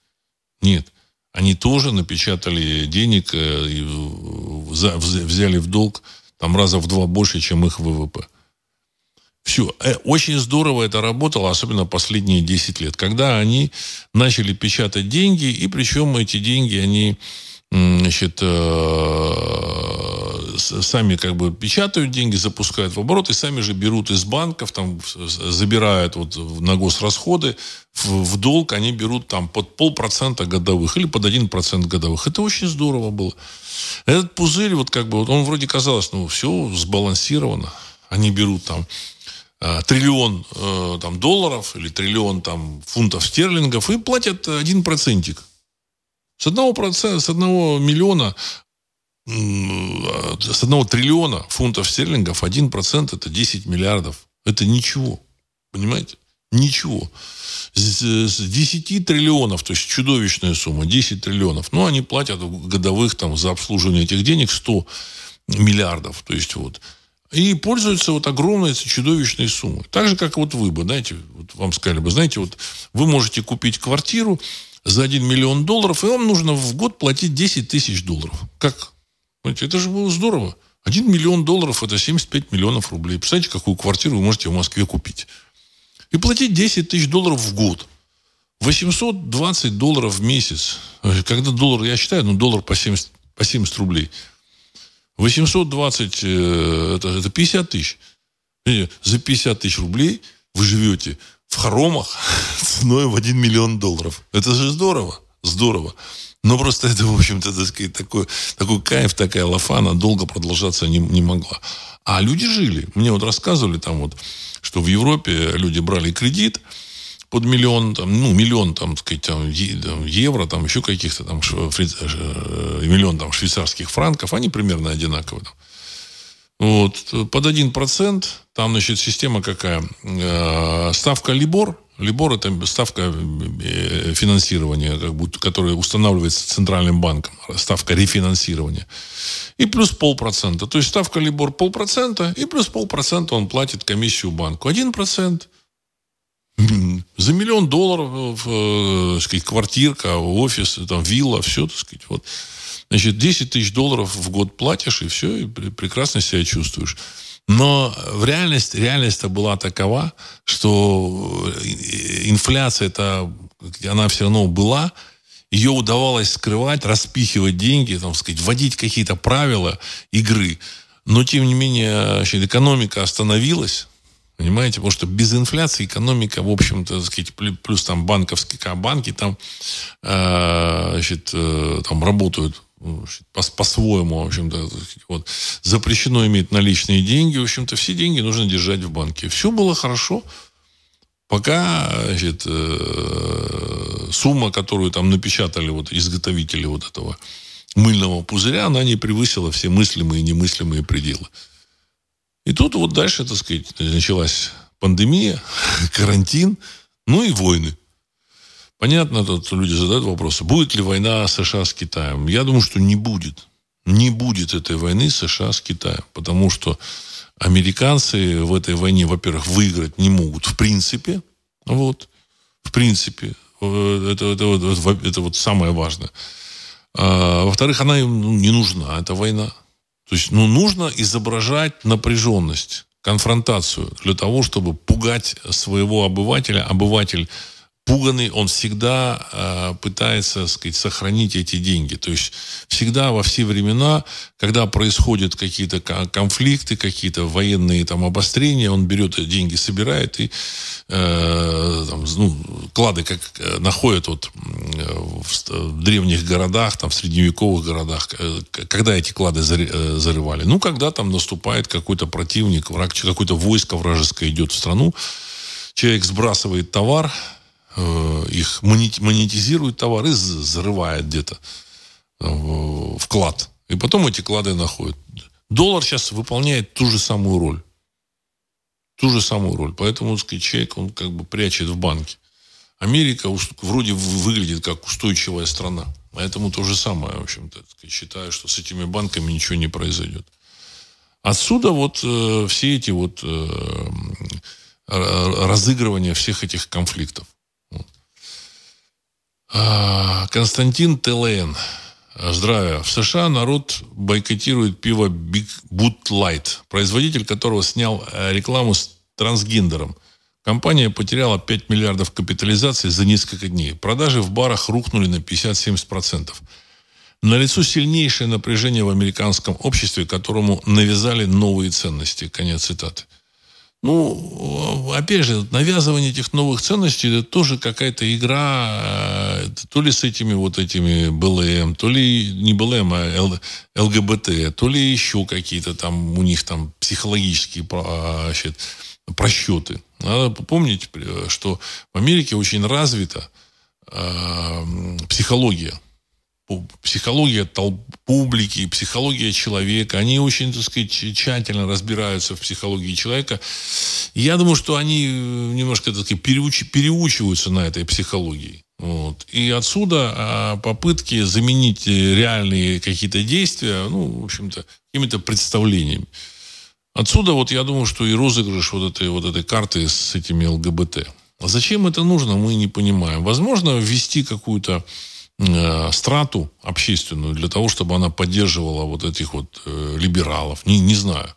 Нет. Они тоже напечатали денег, э, взяли в долг там раза в два больше, чем их ВВП. Все. Э, очень здорово это работало, особенно последние 10 лет, когда они начали печатать деньги, и причем эти деньги, они значит, э, сами как бы печатают деньги, запускают в оборот, и сами же берут из банков, там, забирают вот на госрасходы, в, в долг они берут там под полпроцента годовых или под один процент годовых. Это очень здорово было. Этот пузырь, вот как бы, вот он вроде казалось, ну, все сбалансировано. Они берут там э, триллион э, там, долларов или триллион там, фунтов стерлингов и платят один процентик. С одного, процента, с одного миллиона, с одного триллиона фунтов стерлингов один процент это 10 миллиардов. Это ничего. Понимаете? Ничего. С 10 триллионов, то есть чудовищная сумма, 10 триллионов. Ну, они платят годовых там за обслуживание этих денег 100 миллиардов. То есть вот. И пользуются вот огромной чудовищной суммой. Так же, как вот вы бы, знаете, вот вам сказали бы, знаете, вот вы можете купить квартиру, за 1 миллион долларов, и вам нужно в год платить 10 тысяч долларов. Как? Понимаете, это же было здорово. 1 миллион долларов – это 75 миллионов рублей. Представляете, какую квартиру вы можете в Москве купить? И платить 10 тысяч долларов в год. 820 долларов в месяц. Когда доллар, я считаю, ну, доллар по 70, по 70 рублей. 820 э, это, это 50 тысяч. За 50 тысяч рублей вы живете в хоромах [LAUGHS] ценой в 1 миллион долларов. Это же здорово. Здорово. Но просто это, в общем-то, так такой, такой кайф, такая лафа, она долго продолжаться не, не могла. А люди жили. Мне вот рассказывали там вот, что в Европе люди брали кредит под миллион, там, ну, миллион, там, сказать, там, евро, там, еще каких-то там, шве, э, миллион там швейцарских франков, они примерно одинаковые. Вот, под 1%, там, значит, система какая? Э, ставка Либор. Либор – это ставка э, финансирования, как будто, которая устанавливается Центральным банком. Ставка рефинансирования. И плюс полпроцента. То есть ставка Либор полпроцента, и плюс полпроцента он платит комиссию банку. Один процент. [LAUGHS] За миллион долларов, э, так сказать, квартирка, офис, там, вилла, все, так сказать, вот. Значит, 10 тысяч долларов в год платишь, и все, и прекрасно себя чувствуешь. Но в реальности, реальность-то была такова, что инфляция это она все равно была, ее удавалось скрывать, распихивать деньги, там, сказать, вводить какие-то правила игры. Но, тем не менее, значит, экономика остановилась, Понимаете? Потому что без инфляции экономика, в общем-то, сказать, плюс там банковские банки там, э, значит, э, там работают по-своему, в общем-то, вот, запрещено иметь наличные деньги, в общем-то, все деньги нужно держать в банке. Все было хорошо, пока, значит, э, сумма, которую там напечатали вот изготовители вот этого мыльного пузыря, она не превысила все мыслимые и немыслимые пределы. И тут вот дальше, так сказать, началась пандемия, [LAUGHS] карантин, ну и войны. Понятно, тут люди задают вопросы, будет ли война США с Китаем. Я думаю, что не будет. Не будет этой войны США с Китаем. Потому что американцы в этой войне, во-первых, выиграть не могут в принципе. Вот. В принципе. Это, это, это, это вот самое важное. А, во-вторых, она им ну, не нужна, эта война. То есть, ну, нужно изображать напряженность, конфронтацию для того, чтобы пугать своего обывателя. Обыватель пуганный, он всегда э, пытается, так сказать, сохранить эти деньги. То есть всегда во все времена, когда происходят какие-то конфликты, какие-то военные там обострения, он берет деньги, собирает и э, там, ну, клады как э, находят вот в, в древних городах, там в средневековых городах, э, когда эти клады э, зарывали. Ну, когда там наступает какой-то противник, враг, какое-то войско вражеское идет в страну, человек сбрасывает товар, Э, их монетизирует товар и зарывает где-то э, вклад. И потом эти клады находят. Доллар сейчас выполняет ту же самую роль. Ту же самую роль. Поэтому, так сказать, человек, он как бы прячет в банке. Америка вроде выглядит как устойчивая страна. Поэтому то же самое, в общем-то, считаю, что с этими банками ничего не произойдет. Отсюда вот э, все эти вот э, разыгрывания всех этих конфликтов. А, Константин ТЛН. Здравия. В США народ бойкотирует пиво Big Boot Light, производитель которого снял э, рекламу с трансгендером. Компания потеряла 5 миллиардов капитализации за несколько дней. Продажи в барах рухнули на 50-70%. Налицо сильнейшее напряжение в американском обществе, которому навязали новые ценности. Конец цитаты. Ну, опять же, навязывание этих новых ценностей это тоже какая-то игра, э, то ли с этими вот этими БЛМ, то ли не БЛМ, а ЛГБТ, то ли еще какие-то там у них там психологические значит, просчеты. Надо помнить, что в Америке очень развита э, психология психология толп, публики, психология человека. Они очень, так сказать, тщательно разбираются в психологии человека. Я думаю, что они э, немножко, так сказать, переуч, переучиваются на этой психологии. Вот. И отсюда а, попытки заменить реальные какие-то действия, ну, в общем-то, какими-то представлениями. Отсюда вот я думаю, что и розыгрыш вот этой, вот этой карты с этими ЛГБТ. А зачем это нужно, мы не понимаем. Возможно, ввести какую-то Э, страту общественную для того, чтобы она поддерживала вот этих вот э, либералов. Не, не знаю.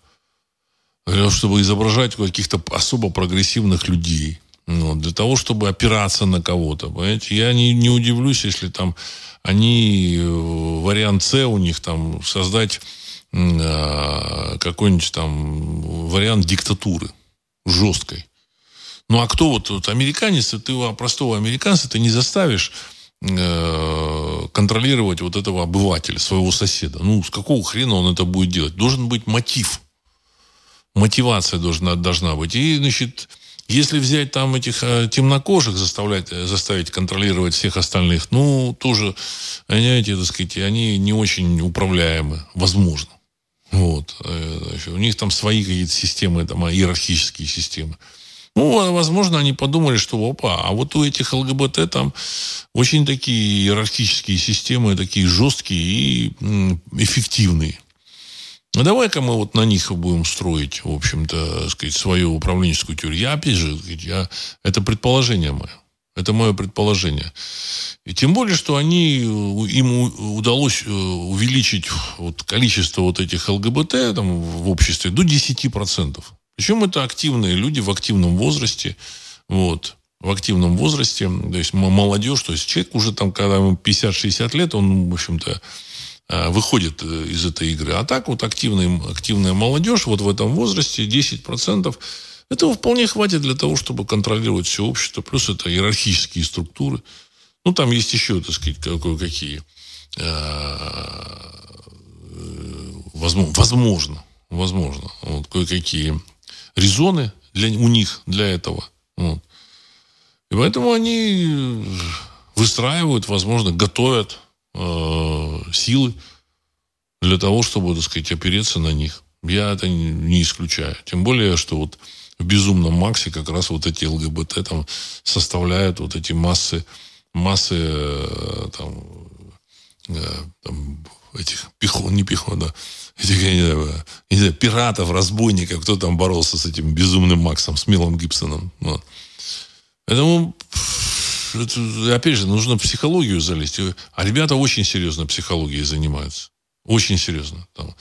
Чтобы изображать каких-то особо прогрессивных людей. Ну, для того, чтобы опираться на кого-то. Понимаете? Я не, не удивлюсь, если там они, э, вариант С у них там создать э, какой-нибудь там вариант диктатуры жесткой. Ну а кто вот, вот американец, ты простого американца ты не заставишь контролировать вот этого обывателя, своего соседа. Ну, с какого хрена он это будет делать? Должен быть мотив. Мотивация должна, должна быть. И, значит, если взять там этих э, темнокожих, заставлять, э, заставить контролировать всех остальных, ну, тоже, понимаете, так сказать, они не очень управляемы, возможно. Вот. У них там свои какие-то системы, там, иерархические системы. Ну, а, возможно, они подумали, что опа, а вот у этих ЛГБТ там очень такие иерархические системы, такие жесткие и эффективные. А давай-ка мы вот на них будем строить, в общем-то, сказать, свою управленческую теорию. Я, опять же, я, это предположение мое. Это мое предположение. И тем более, что они, им удалось э, увеличить вот количество вот этих ЛГБТ там, в обществе до 10%. Причем это активные люди в активном возрасте. Вот в активном возрасте, то есть молодежь, то есть человек уже там, когда ему 50-60 лет, он, в общем-то, э, выходит э, из этой игры. А так вот активная, активная молодежь вот в этом возрасте, 10%, этого вполне хватит для того, чтобы контролировать все общество. Плюс это иерархические структуры. Ну, там есть еще, так сказать, какие э, возможно, возможно, вот кое-какие резоны для, у них для этого. Вот. И поэтому они выстраивают, возможно, готовят э, силы для того, чтобы, так сказать, опереться на них. Я это не исключаю. Тем более, что вот в безумном Максе как раз вот эти ЛГБТ там составляют вот эти массы, массы э, там, э, там этих пихон, не пихон, да, этих, я не знаю, не знаю, пиратов, разбойников, кто там боролся с этим безумным Максом, с Милом Гибсоном. Вот. Поэтому, это, опять же, нужно психологию залезть. А ребята очень серьезно психологией занимаются. Очень серьезно. Там,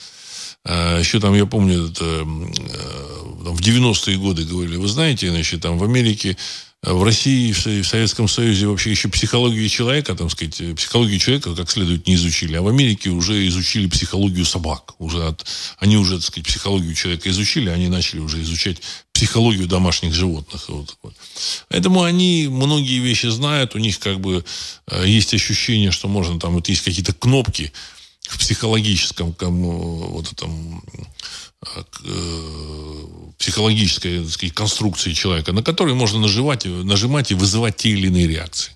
а, еще там, я помню, это, э, в 90-е годы говорили, вы знаете, значит, там в Америке в России, в Советском Союзе вообще еще психологию человека, там сказать, психологию человека как следует не изучили, а в Америке уже изучили психологию собак. Уже от, они уже, так сказать, психологию человека изучили, они начали уже изучать психологию домашних животных. Вот. Поэтому они многие вещи знают, у них как бы э, есть ощущение, что можно там, вот есть какие-то кнопки в психологическом вот этом Э, психологической так сказать, конструкции человека, на которой можно нажимать, нажимать и вызывать те или иные реакции.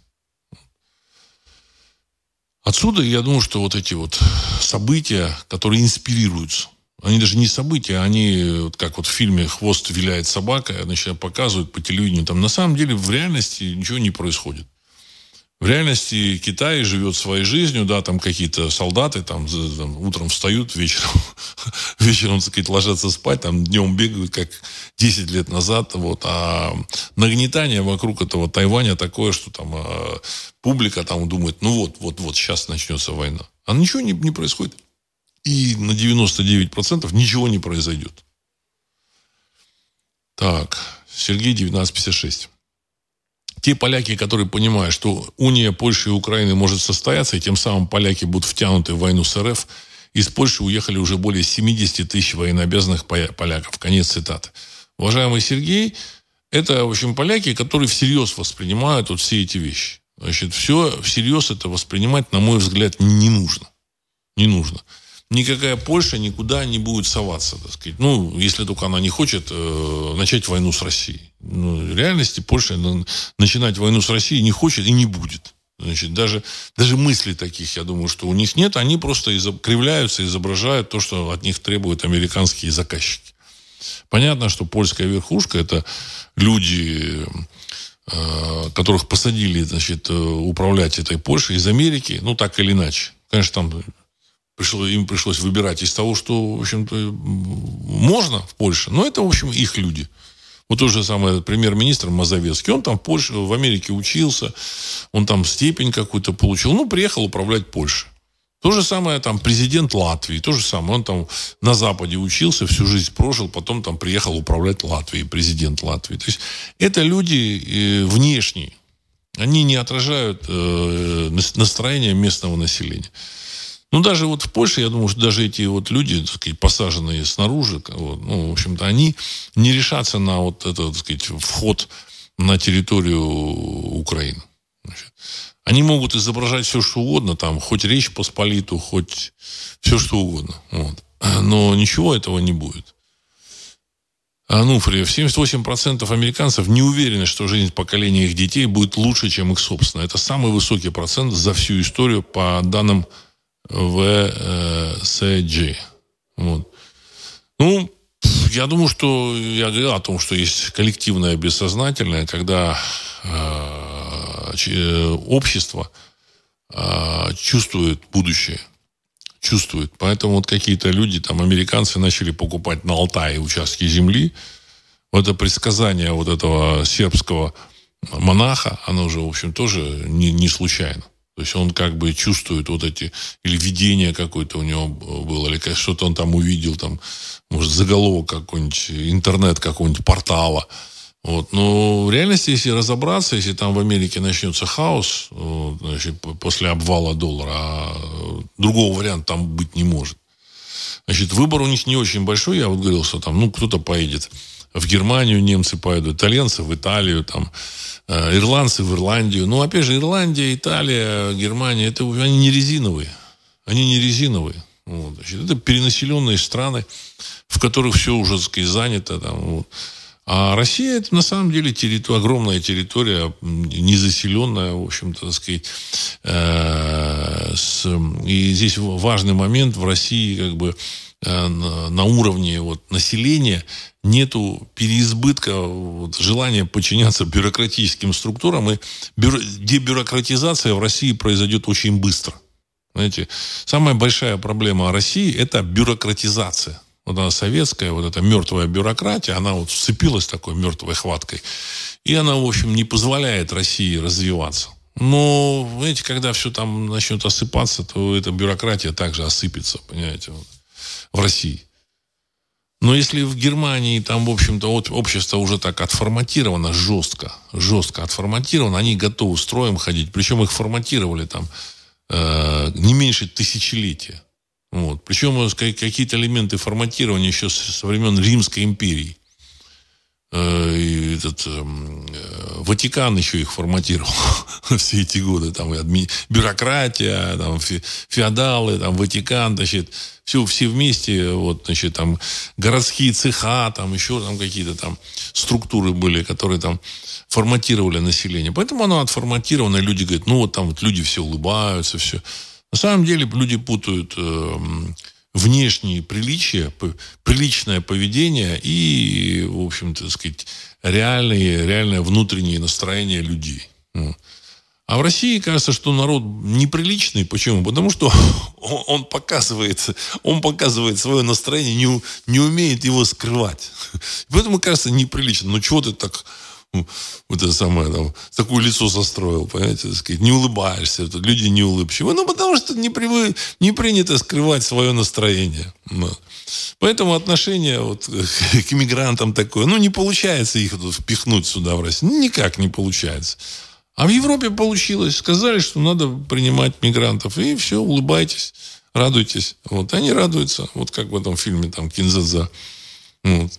Отсюда я думаю, что вот эти вот события, которые инспирируются, они даже не события, они, вот как вот в фильме «Хвост виляет собака», значит, показывают по телевидению, там на самом деле в реальности ничего не происходит. В реальности Китай живет своей жизнью, да, там какие-то солдаты там, там утром встают, вечером, [LAUGHS] вечером, так сказать, ложатся спать, там днем бегают, как 10 лет назад, вот, а нагнетание вокруг этого Тайваня такое, что там а, публика там думает, ну вот, вот, вот, сейчас начнется война. А ничего не, не происходит. И на 99% ничего не произойдет. Так, Сергей 1956 те поляки, которые понимают, что уния Польши и Украины может состояться, и тем самым поляки будут втянуты в войну с РФ, из Польши уехали уже более 70 тысяч военнообязанных поляков. Конец цитаты. Уважаемый Сергей, это, в общем, поляки, которые всерьез воспринимают вот все эти вещи. Значит, все всерьез это воспринимать, на мой взгляд, не нужно. Не нужно никакая Польша никуда не будет соваться, так сказать. Ну, если только она не хочет э, начать войну с Россией. Ну, в реальности Польша начинать войну с Россией не хочет и не будет. Значит, даже, даже мыслей таких, я думаю, что у них нет. Они просто изоб, кривляются, изображают то, что от них требуют американские заказчики. Понятно, что польская верхушка – это люди, э, которых посадили значит, э, управлять этой Польшей из Америки, ну, так или иначе. Конечно, там пришло, им пришлось выбирать из того, что, в общем-то, можно в Польше. Но это, в общем, их люди. Вот тот же самый премьер-министр Мазовецкий, он там в Польше, в Америке учился, он там степень какую-то получил, ну, приехал управлять Польшей. То же самое там президент Латвии, то же самое. Он там на Западе учился, всю жизнь прожил, потом там приехал управлять Латвией, президент Латвии. То есть это люди э, внешние. Они не отражают э, настроение местного населения. Ну, даже вот в Польше, я думаю, что даже эти вот люди, так сказать, посаженные снаружи, вот, ну, в общем-то, они не решатся на вот этот, так сказать, вход на территорию Украины. Значит, они могут изображать все, что угодно, там, хоть речь посполиту, хоть все, что угодно. Вот. Но ничего этого не будет. Ануфриев, 78% американцев не уверены, что жизнь поколения их детей будет лучше, чем их собственная. Это самый высокий процент за всю историю по данным ВСГ. Вот. Ну, я думаю, что я говорил о том, что есть коллективное бессознательное, когда э, общество э, чувствует будущее. Чувствует. Поэтому вот какие-то люди, там, американцы начали покупать на Алтае участки земли. Вот это предсказание вот этого сербского монаха, оно же, в общем, тоже не, не случайно. То есть он как бы чувствует вот эти, или видение какое-то у него было, или что-то он там увидел, там, может, заголовок какой-нибудь, интернет какого-нибудь портала. Вот. Но в реальности, если разобраться, если там в Америке начнется хаос вот, значит, после обвала доллара, а другого варианта там быть не может. Значит, выбор у них не очень большой. Я вот говорил, что там, ну, кто-то поедет в Германию, немцы поедут, итальянцы в Италию, там, ирландцы в Ирландию. Ну, опять же, Ирландия, Италия, Германия, это они не резиновые. Они не резиновые. Вот, значит, это перенаселенные страны, в которых все уже, так сказать, занято. Там, вот. А Россия это на самом деле территория, огромная территория, незаселенная, в общем-то, так сказать. Э, с, и здесь важный момент в России, как бы э, на, на уровне вот, населения нету переизбытка вот, желания подчиняться бюрократическим структурам, и бюро, дебюрократизация в России произойдет очень быстро. Знаете, самая большая проблема России – это бюрократизация. Вот она советская, вот эта мертвая бюрократия, она вот вцепилась такой мертвой хваткой. И она, в общем, не позволяет России развиваться. Но, знаете, когда все там начнет осыпаться, то эта бюрократия также осыпется, понимаете, вот, в России. Но если в Германии там, в общем-то, общество уже так отформатировано жестко, жестко отформатировано, они готовы строем ходить, причем их форматировали там э, не меньше тысячелетия. Вот. Причем какие-то элементы форматирования еще со времен Римской империи. Э, этот, эм, э, Ватикан еще их форматировал [LAUGHS] все эти годы. Там и адми... бюрократия, там, фе... феодалы, там, Ватикан, значит, все, все вместе, вот, значит, там, городские цеха, там, еще там какие-то там структуры были, которые там форматировали население. Поэтому оно отформатировано, люди говорят, ну, вот там вот люди все улыбаются, все. На самом деле люди путают э, внешние приличия, приличное поведение и, в общем-то, сказать, реальные, реальное внутреннее настроение людей. А в России кажется, что народ неприличный. Почему? Потому что [LAUGHS] он показывает, он показывает свое настроение, не, не умеет его скрывать. [LAUGHS] Поэтому кажется неприлично. Ну, чего ты так ну, [LAUGHS] вот это самое, там, такое лицо состроил, понимаете, так сказать, не улыбаешься, это люди не улыбчивы. Ну, потому что не, привы, не принято скрывать свое настроение. Вот. Поэтому отношение вот [LAUGHS] к иммигрантам такое, ну, не получается их тут впихнуть сюда в Россию. Никак не получается. А в Европе получилось. Сказали, что надо принимать мигрантов. И все, улыбайтесь, радуйтесь. Вот. Они радуются. Вот как в этом фильме там Кинзадза. Вот.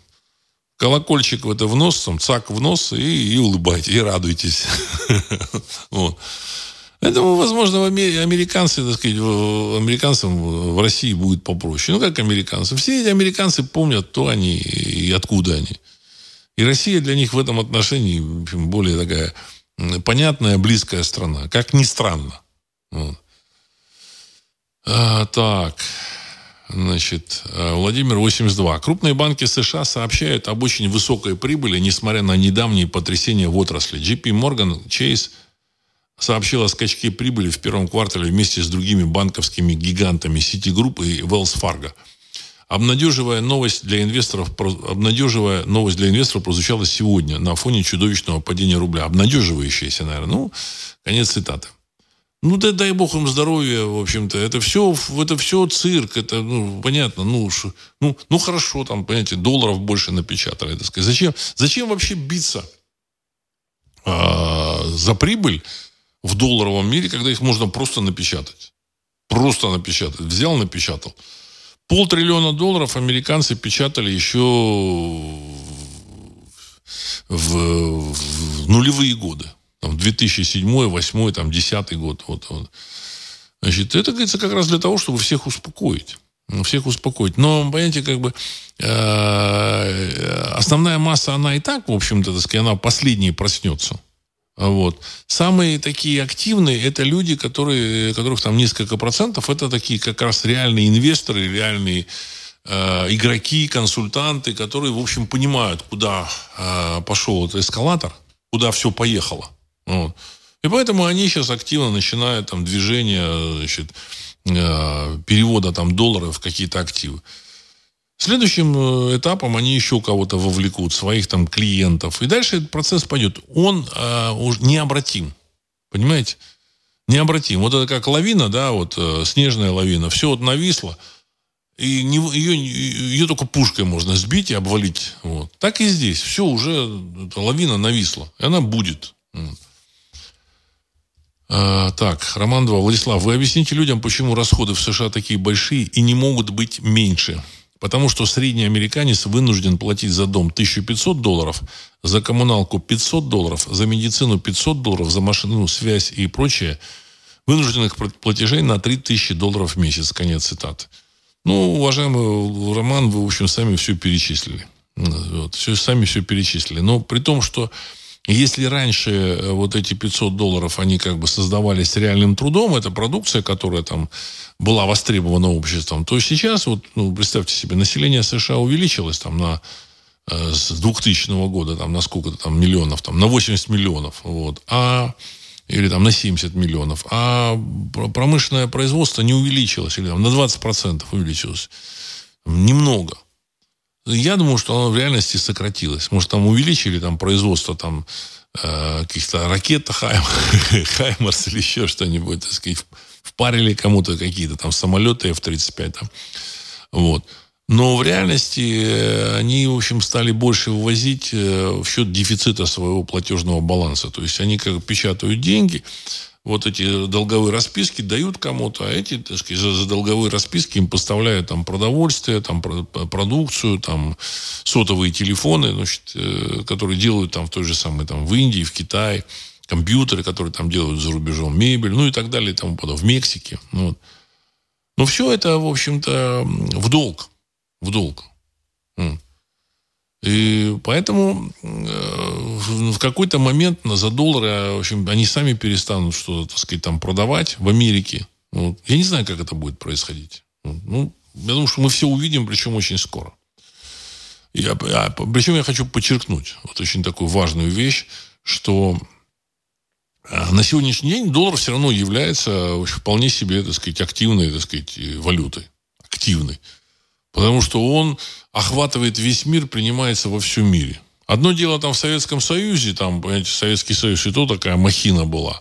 Колокольчик в это в нос, там, цак в нос, и, и улыбайтесь, и радуйтесь. [LAUGHS] вот. Поэтому, возможно, американцы, так сказать, американцам в России будет попроще. Ну, как американцы. Все эти американцы помнят, кто они и откуда они. И Россия для них в этом отношении более такая понятная, близкая страна. Как ни странно. Вот. А, так. Значит, э, Владимир 82. Крупные банки США сообщают об очень высокой прибыли, несмотря на недавние потрясения в отрасли. JP Morgan Chase сообщил о скачке прибыли в первом квартале вместе с другими банковскими гигантами Citigroup и Wells Fargo – Обнадеживая новость для инвесторов, обнадеживая новость для инвесторов прозвучала сегодня на фоне чудовищного падения рубля. Обнадеживающаяся, наверное. Ну, конец цитаты. Ну, да, дай бог им здоровья, в общем-то. Это все, это все цирк, это, ну, понятно, ну, ш, ну, ну, хорошо, там, понимаете, долларов больше напечатали, так сказать. Зачем, зачем вообще биться а, за прибыль в долларовом мире, когда их можно просто напечатать? Просто напечатать. Взял, напечатал. Полтриллиона долларов американцы печатали еще в, в нулевые годы. Там 2007, 2008, там 2010 год. Вот, вот. Значит, это, говорится, как раз для того, чтобы всех успокоить. Ну, всех успокоить. Но, понимаете, как бы э, основная масса, она и так, в общем-то, так сказать, она последней проснется. Вот. Самые такие активные это люди, которые, которых там несколько процентов, это такие как раз реальные инвесторы, реальные э, игроки, консультанты, которые, в общем, понимают, куда э, пошел этот эскалатор, куда все поехало. Вот. И поэтому они сейчас активно начинают там движение, значит, э, перевода там долларов в какие-то активы. Следующим э, этапом они еще кого-то вовлекут, своих там клиентов. И дальше этот процесс пойдет. Он э, уже необратим. Понимаете? Необратим. Вот это как лавина, да, вот э, снежная лавина. Все вот нависло. И не, ее, ее только пушкой можно сбить и обвалить. Вот. Так и здесь. Все уже, лавина нависла. И она будет. А, так, Роман 2. Владислав, вы объясните людям, почему расходы в США такие большие и не могут быть меньше. Потому что средний американец вынужден платить за дом 1500 долларов, за коммуналку 500 долларов, за медицину 500 долларов, за машину, связь и прочее. Вынужденных платежей на 3000 долларов в месяц. Конец цитаты. Ну, уважаемый Роман, вы, в общем, сами все перечислили. Вот, все, сами все перечислили. Но при том, что если раньше э, вот эти 500 долларов, они как бы создавались реальным трудом, это продукция, которая там была востребована обществом, то сейчас, вот, ну, представьте себе, население США увеличилось там на э, с 2000 года там на сколько-то там миллионов, там на 80 миллионов, вот, а или там на 70 миллионов, а промышленное производство не увеличилось, или там на 20% увеличилось. Немного. Я думаю, что оно в реальности сократилось. Может, там увеличили там производство там э, каких-то ракет [LAUGHS] Хайм, Хаймарс или еще что-нибудь, так сказать, впарили кому-то какие-то там самолеты F-35 там. Вот. Но в реальности э, они, в общем, стали больше вывозить э, в счет дефицита своего платежного баланса. То есть они как печатают деньги, вот эти долговые расписки дают кому-то, а эти, так сказать, за, за долговые расписки им поставляют там продовольствие, там продукцию, там сотовые телефоны, значит, э, которые делают там в той же самой, там в Индии, в Китае, компьютеры, которые там делают за рубежом, мебель, ну и так далее и тому в Мексике. Ну, вот. Но все это, в общем-то, в долг. В долг. И поэтому э, в какой-то момент за доллары, в общем, они сами перестанут что-то, так сказать, там продавать в Америке. Вот. Я не знаю, как это будет происходить. Ну, я думаю, что мы все увидим, причем очень скоро. Я, причем я хочу подчеркнуть вот очень такую важную вещь, что А на сегодняшний день доллар все равно является вполне себе, так сказать, активной, так сказать, валютой. Активной. Потому что он охватывает весь мир, принимается во всем мире. Одно дело там в Советском Союзе, там, понимаете, Советский Союз и то такая махина была.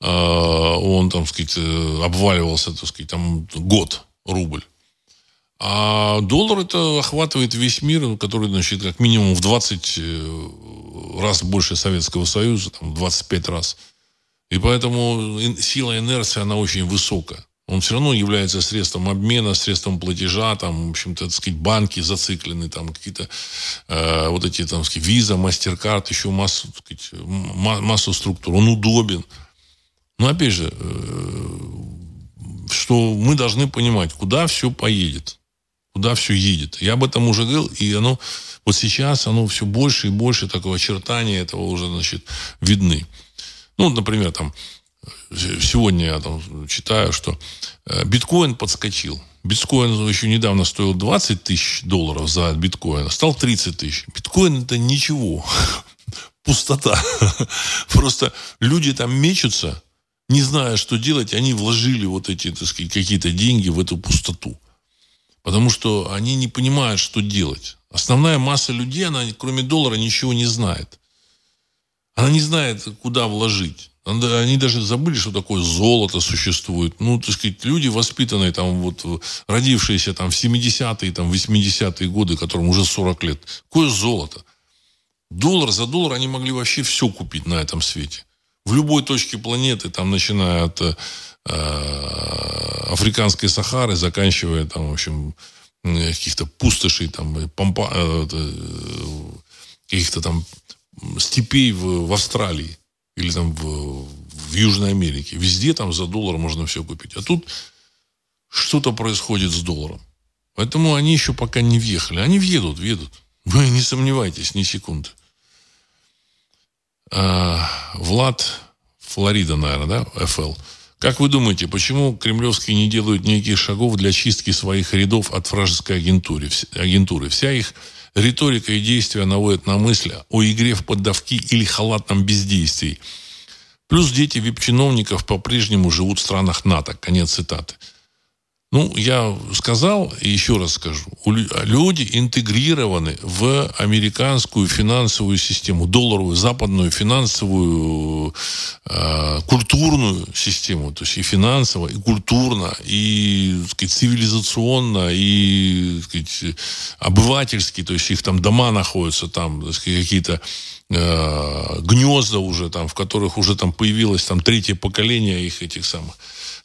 А, он, там, сказать, э, обваливался, так сказать, там год рубль. А доллар это охватывает весь мир, который, значит, как минимум в 20 э, раз больше Советского Союза, там, 25 раз. И поэтому сила инерции, она очень высокая. Он все равно является средством обмена, средством платежа, там, в общем-то, так сказать, банки зациклены, там, какие-то э, вот эти, там, сказать, виза, мастер-карт, еще массу, так сказать, массу структур. Он удобен. Но, опять же, э, что мы должны понимать, куда все поедет куда все едет. Я об этом уже говорил, и оно вот сейчас оно все больше и больше такого очертания этого уже, значит, видны. Ну, например, там, сегодня я там читаю, что э, биткоин подскочил. Биткоин еще недавно стоил 20 тысяч долларов за биткоин, стал 30 тысяч. Биткоин это ничего. [LAUGHS] Пустота. [LAUGHS] Просто люди там мечутся, не зная, что делать, они вложили вот эти, так сказать, какие-то деньги в эту пустоту. Потому что они не понимают, что делать. Основная масса людей, она кроме доллара ничего не знает. Она не знает, куда вложить. Они даже забыли, что такое золото существует. Ну, так сказать, люди воспитанные, там, вот, родившиеся там, в 70-е, там, 80-е годы, которым уже 40 лет. Какое золото? Доллар за доллар они могли вообще все купить на этом свете. В любой точке планеты, там, начиная от Э, африканской Сахары, заканчивая там, в общем, каких-то пустошей, там, помпа, э, каких-то там степей в, в Австралии или там в, в Южной Америке. Везде там за доллар можно все купить. А тут что-то происходит с долларом. Поэтому они еще пока не въехали. Они въедут, въедут. Вы не сомневайтесь ни секунды. А, Влад, Флорида, наверное, да, ФЛ. Как вы думаете, почему кремлевские не делают никаких шагов для чистки своих рядов от вражеской агентуры? агентуры? Вся их риторика и действия наводят на мысль о игре в поддавки или халатном бездействии. Плюс дети вип-чиновников по-прежнему живут в странах НАТО. Конец цитаты. Ну, я сказал и еще раз скажу. Люди интегрированы в американскую финансовую систему, долларовую, западную финансовую, э, культурную систему. То есть и финансово, и культурно, и так сказать, цивилизационно, и так сказать, обывательски. То есть их там дома находятся, там какие-то э, гнезда уже, там, в которых уже там появилось там третье поколение их этих самых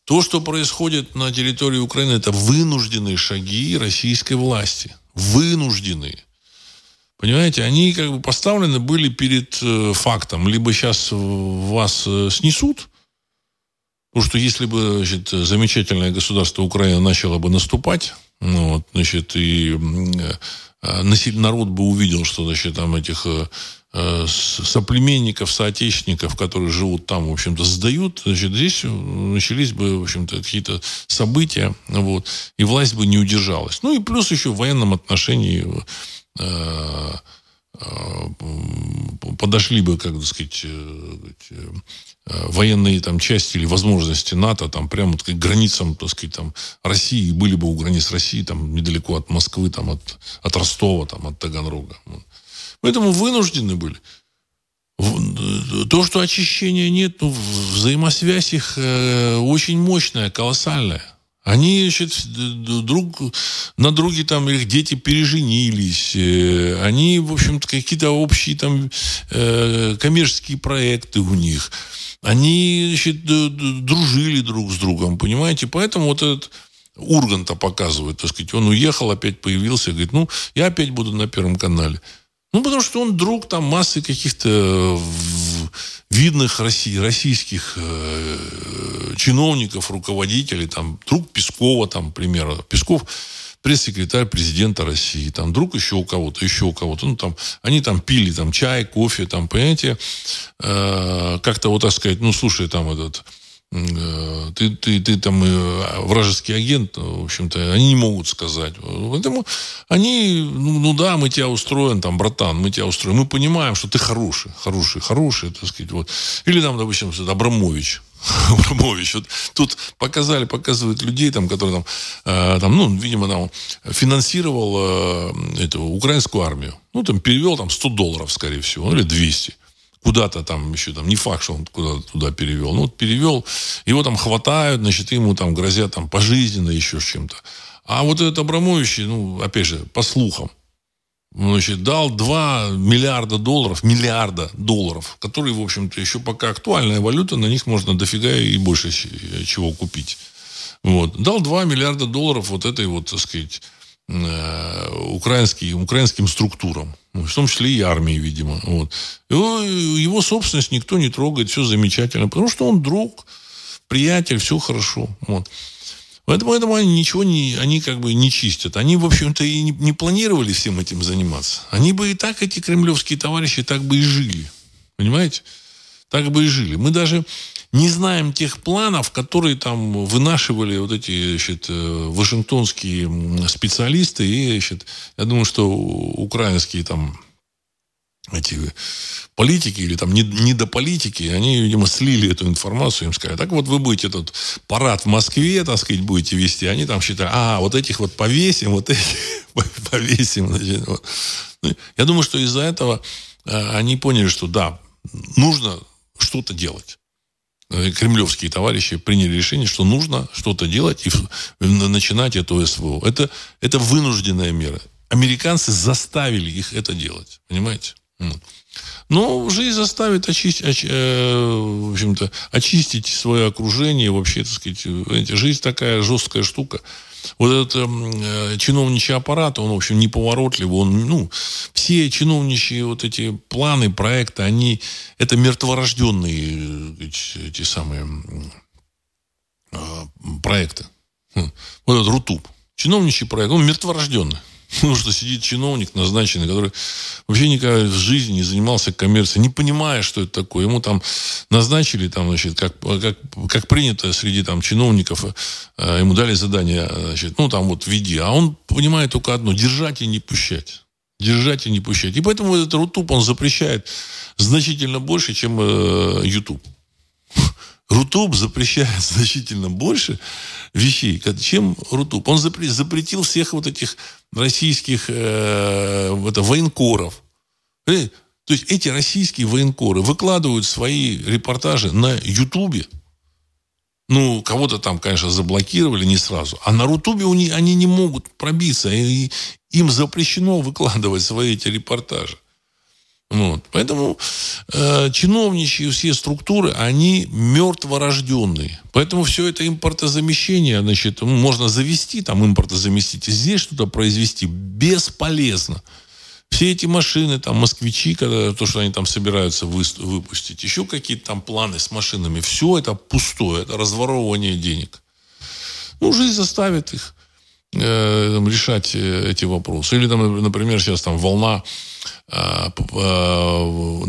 то, что происходит на территории Украины, это вынужденные шаги российской власти. Вынужденные. Понимаете, они как бы поставлены были перед э, фактом. Либо сейчас вас э, снесут, потому что если бы значит, замечательное государство Украина начало бы наступать, ну, вот, значит, и э, народ бы увидел, что значит, там этих Э, соплеменников, соотечественников, которые живут там, в общем-то, сдают, значит, здесь начались бы, в общем-то, какие-то события, вот, и власть бы не удержалась. Ну и плюс еще в военном отношении э, э, подошли бы, как бы сказать, военные там части или возможности НАТО там прямо к границам, так сказать, там России, были бы у границ России там недалеко от Москвы, там от, от Ростова, там от Таганрога. Поэтому вынуждены были. То, что очищения нет, ну, взаимосвязь их э, очень мощная, колоссальная. Они, значит, друг на друге там их дети переженились. Э, они, в общем-то, какие-то общие там э, коммерческие проекты у них. Они, значит, дружили друг с другом, понимаете? Поэтому вот этот Урганта показывает, так сказать, он уехал, опять появился, говорит, ну, я опять буду на Первом канале. Ну, потому что он друг там массы каких-то э, видных России, российских э, чиновников, руководителей, там, друг Пескова, там, к. Песков пресс-секретарь президента России, там, друг еще у кого-то, еще у кого-то. Ну, там, они там пили там чай, кофе, там, понимаете, э, как-то вот так сказать, ну, слушай, там этот, Э, ты, ты, ты там э, вражеский агент, в общем-то, они не могут сказать. Поэтому они, ну, ну да, мы тебя устроим, там, братан, мы тебя устроим. Мы понимаем, что ты хороший, хороший, хороший, так сказать. Вот. Или там, допустим, Абрамович. [LAUGHS] Абрамович. Вот тут показали, показывают людей, там, которые там, э, там, ну, видимо, там, финансировал э, эту украинскую армию. Ну, там, перевел там 100 долларов, скорее всего, ну, или 200 куда-то там еще там, не факт, что он куда-то туда перевел. Ну, вот перевел, его там хватают, значит, ему там грозят там пожизненно еще с чем-то. А вот этот Абрамович, ну, опять же, по слухам, значит, дал 2 миллиарда долларов, миллиарда долларов, которые, в общем-то, еще пока актуальная валюта, на них можно дофига и больше чего купить. Вот. Дал 2 миллиарда долларов вот этой вот, так сказать, Э, украинским, украинским структурам. Ну, в том числе и армии, видимо. Вот. Его, его собственность никто не трогает, все замечательно, потому что он друг, приятель, все хорошо. Вот. Поэтому, поэтому они ничего не, они как бы не чистят. Они, в общем-то, и не, не планировали всем этим заниматься. Они бы и так, эти кремлевские товарищи, так бы и жили. Понимаете? Так бы и жили. Мы даже не знаем тех планов, которые там вынашивали вот эти значит, э, вашингтонские специалисты. И, значит, я думаю, что украинские там эти политики или там недополитики, они, видимо, слили эту информацию, им сказали, так вот вы будете этот парад в Москве, так сказать, будете вести, они там считают, а, вот этих вот повесим, вот этих [LAUGHS] повесим. Значит, вот. Ну, я думаю, что из-за этого э, они поняли, что да, нужно что-то делать. Э, кремлевские товарищи приняли решение, что нужно что-то делать и начинать эту СВО. Это, это вынужденная мера. Американцы заставили их это делать. Понимаете? Но жизнь заставит очистить, оч, э, в общем-то, очистить свое окружение. Вообще, так сказать, жизнь такая жесткая штука. Вот этот э, чиновничий аппарат, он, в общем, неповоротливый. Он, ну, все чиновничьи вот эти планы, проекты, они, это мертворожденные эти, эти самые э, проекты. Хм. Вот этот Рутуб. Чиновничий проект, он мертворожденный. [LAUGHS] Потому что сидит чиновник назначенный, который вообще никогда в жизни не занимался коммерцией, не понимая, что это такое. Ему там назначили, там, значит, как, как, как принято среди там, чиновников, э, ему дали задание, значит, ну, там вот веди. А он понимает только одно – держать и не пущать. Держать и не пущать. И поэтому этот Рутуб, он запрещает значительно больше, чем э, YouTube. Рутуб запрещает [LAUGHS] значительно больше вещей, чем Рутуб. Он запретил всех вот этих российских э, это, военкоров. То есть эти российские военкоры выкладывают свои репортажи на Ютубе. Ну, кого-то там, конечно, заблокировали не сразу. А на Рутубе они не могут пробиться. И им запрещено выкладывать свои эти репортажи. Вот. Поэтому э, чиновничьи все структуры, они мертворожденные. Поэтому все это импортозамещение, значит, можно завести, там импортозаместить, здесь что-то произвести бесполезно. Все эти машины, там, москвичи, когда, то, что они там собираются вы, выпустить, еще какие-то там планы с машинами, все это пустое, это разворовывание денег. Ну, жизнь заставит их э, решать э, эти вопросы. Или, там, например, сейчас там волна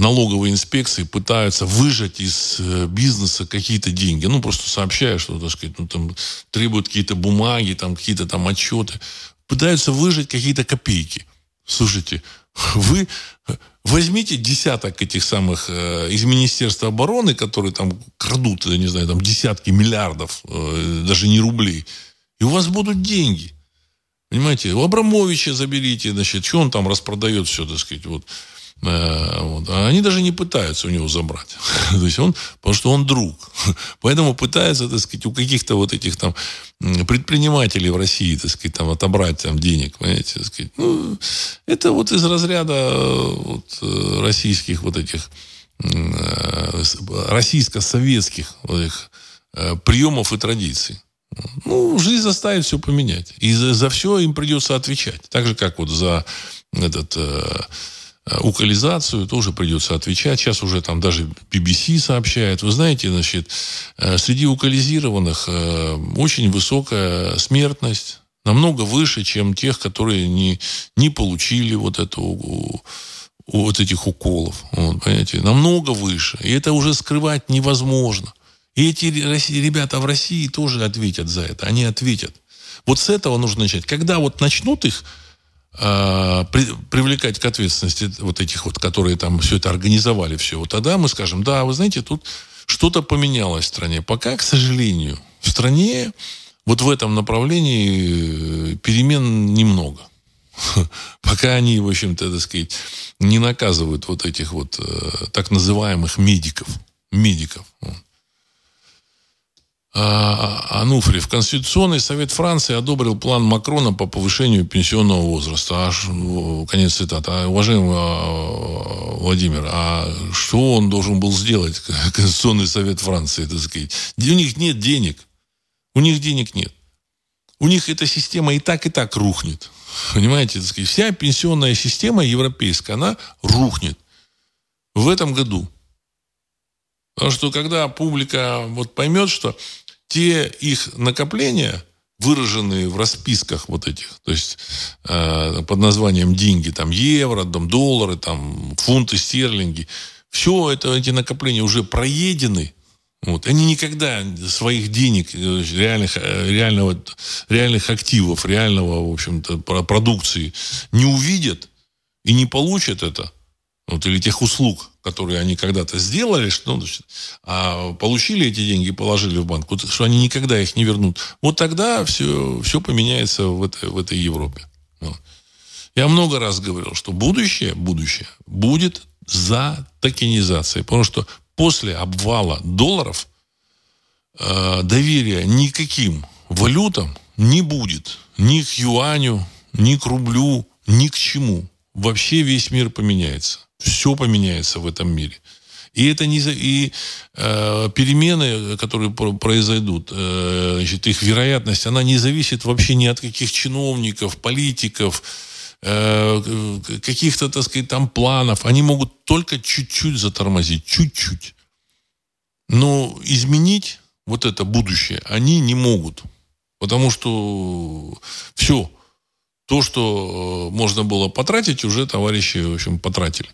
налоговые инспекции пытаются выжать из э, бизнеса какие-то деньги. Ну, просто сообщая, что, так сказать, ну, там требуют какие-то бумаги, там какие-то там отчеты. Пытаются выжать какие-то копейки. Слушайте, [LAUGHS] вы возьмите десяток этих самых э, из Министерства обороны, которые там крадут, я не знаю, там десятки миллиардов, э, даже не рублей, и у вас будут деньги – Понимаете, у Абрамовича заберите, значит, что он там распродает все, так сказать, вот. Э, вот. А они даже не пытаются у него забрать. [LAUGHS] То есть он, потому что он друг. [LAUGHS] Поэтому пытаются, так сказать, у каких-то вот этих там предпринимателей в России, так сказать, там отобрать там денег, понимаете, так сказать. Ну, это вот из разряда э, вот, э, российских вот этих российско-советских вот этих приемов и традиций. Ну, жизнь заставит все поменять. И за, за все им придется отвечать. Так же, как вот за этот э, э укализацию тоже придется отвечать. Сейчас уже там даже BBC сообщает. Вы знаете, значит, э, среди укализированных э, очень высокая смертность. Намного выше, чем тех, которые не, не получили вот эту вот этих уколов. Вот, понимаете? Намного выше. И это уже скрывать невозможно. И эти ребята в России тоже ответят за это. Они ответят. Вот с этого нужно начать. Когда вот начнут их э, при, привлекать к ответственности вот этих вот, которые там все это организовали, все, вот тогда мы скажем, да, вы знаете, тут что-то поменялось в стране. Пока, к сожалению, в стране вот в этом направлении э, перемен немного. [LAUGHS] Пока они, в общем-то, так сказать, не наказывают вот этих вот э, так называемых медиков. Медиков. А, Ануфриев. Конституционный совет Франции одобрил план Макрона по повышению пенсионного возраста. Аж, конец цитаты. А, уважаемый а, Владимир, а что он должен был сделать, [LAUGHS] Конституционный совет Франции, так сказать? У них нет денег. У них денег нет. У них эта система и так, и так рухнет. Понимаете, так сказать, вся пенсионная система европейская, она рухнет в этом году. Потому что когда публика вот поймет, что те их накопления, выраженные в расписках вот этих, то есть э, под названием деньги, там евро, там доллары, там фунты, стерлинги, все это, эти накопления уже проедены, вот. Они никогда своих денег, э, реальных, э, реального, реальных активов, реального, в общем-то, продукции не увидят и не получат это. Вот, или тех услуг, которые они когда-то сделали, что, значит, а получили эти деньги, положили в банк, вот, что они никогда их не вернут. Вот тогда все, все поменяется в этой, в этой Европе. Вот. Я много раз говорил, что будущее, будущее будет за токенизацией. Потому что после обвала долларов э, доверия никаким валютам не будет. Ни к юаню, ни к рублю, ни к чему. Вообще весь мир поменяется. Все поменяется в этом мире. И это не и э, перемены, которые произойдут, э, значит, их вероятность, она не зависит вообще ни от каких чиновников, политиков, Э, каких-то, так сказать, там планов. Они могут только чуть-чуть затормозить, чуть-чуть. Но изменить вот это будущее они не могут. Потому что все, то, что э, можно было потратить, уже товарищи, в общем, потратили.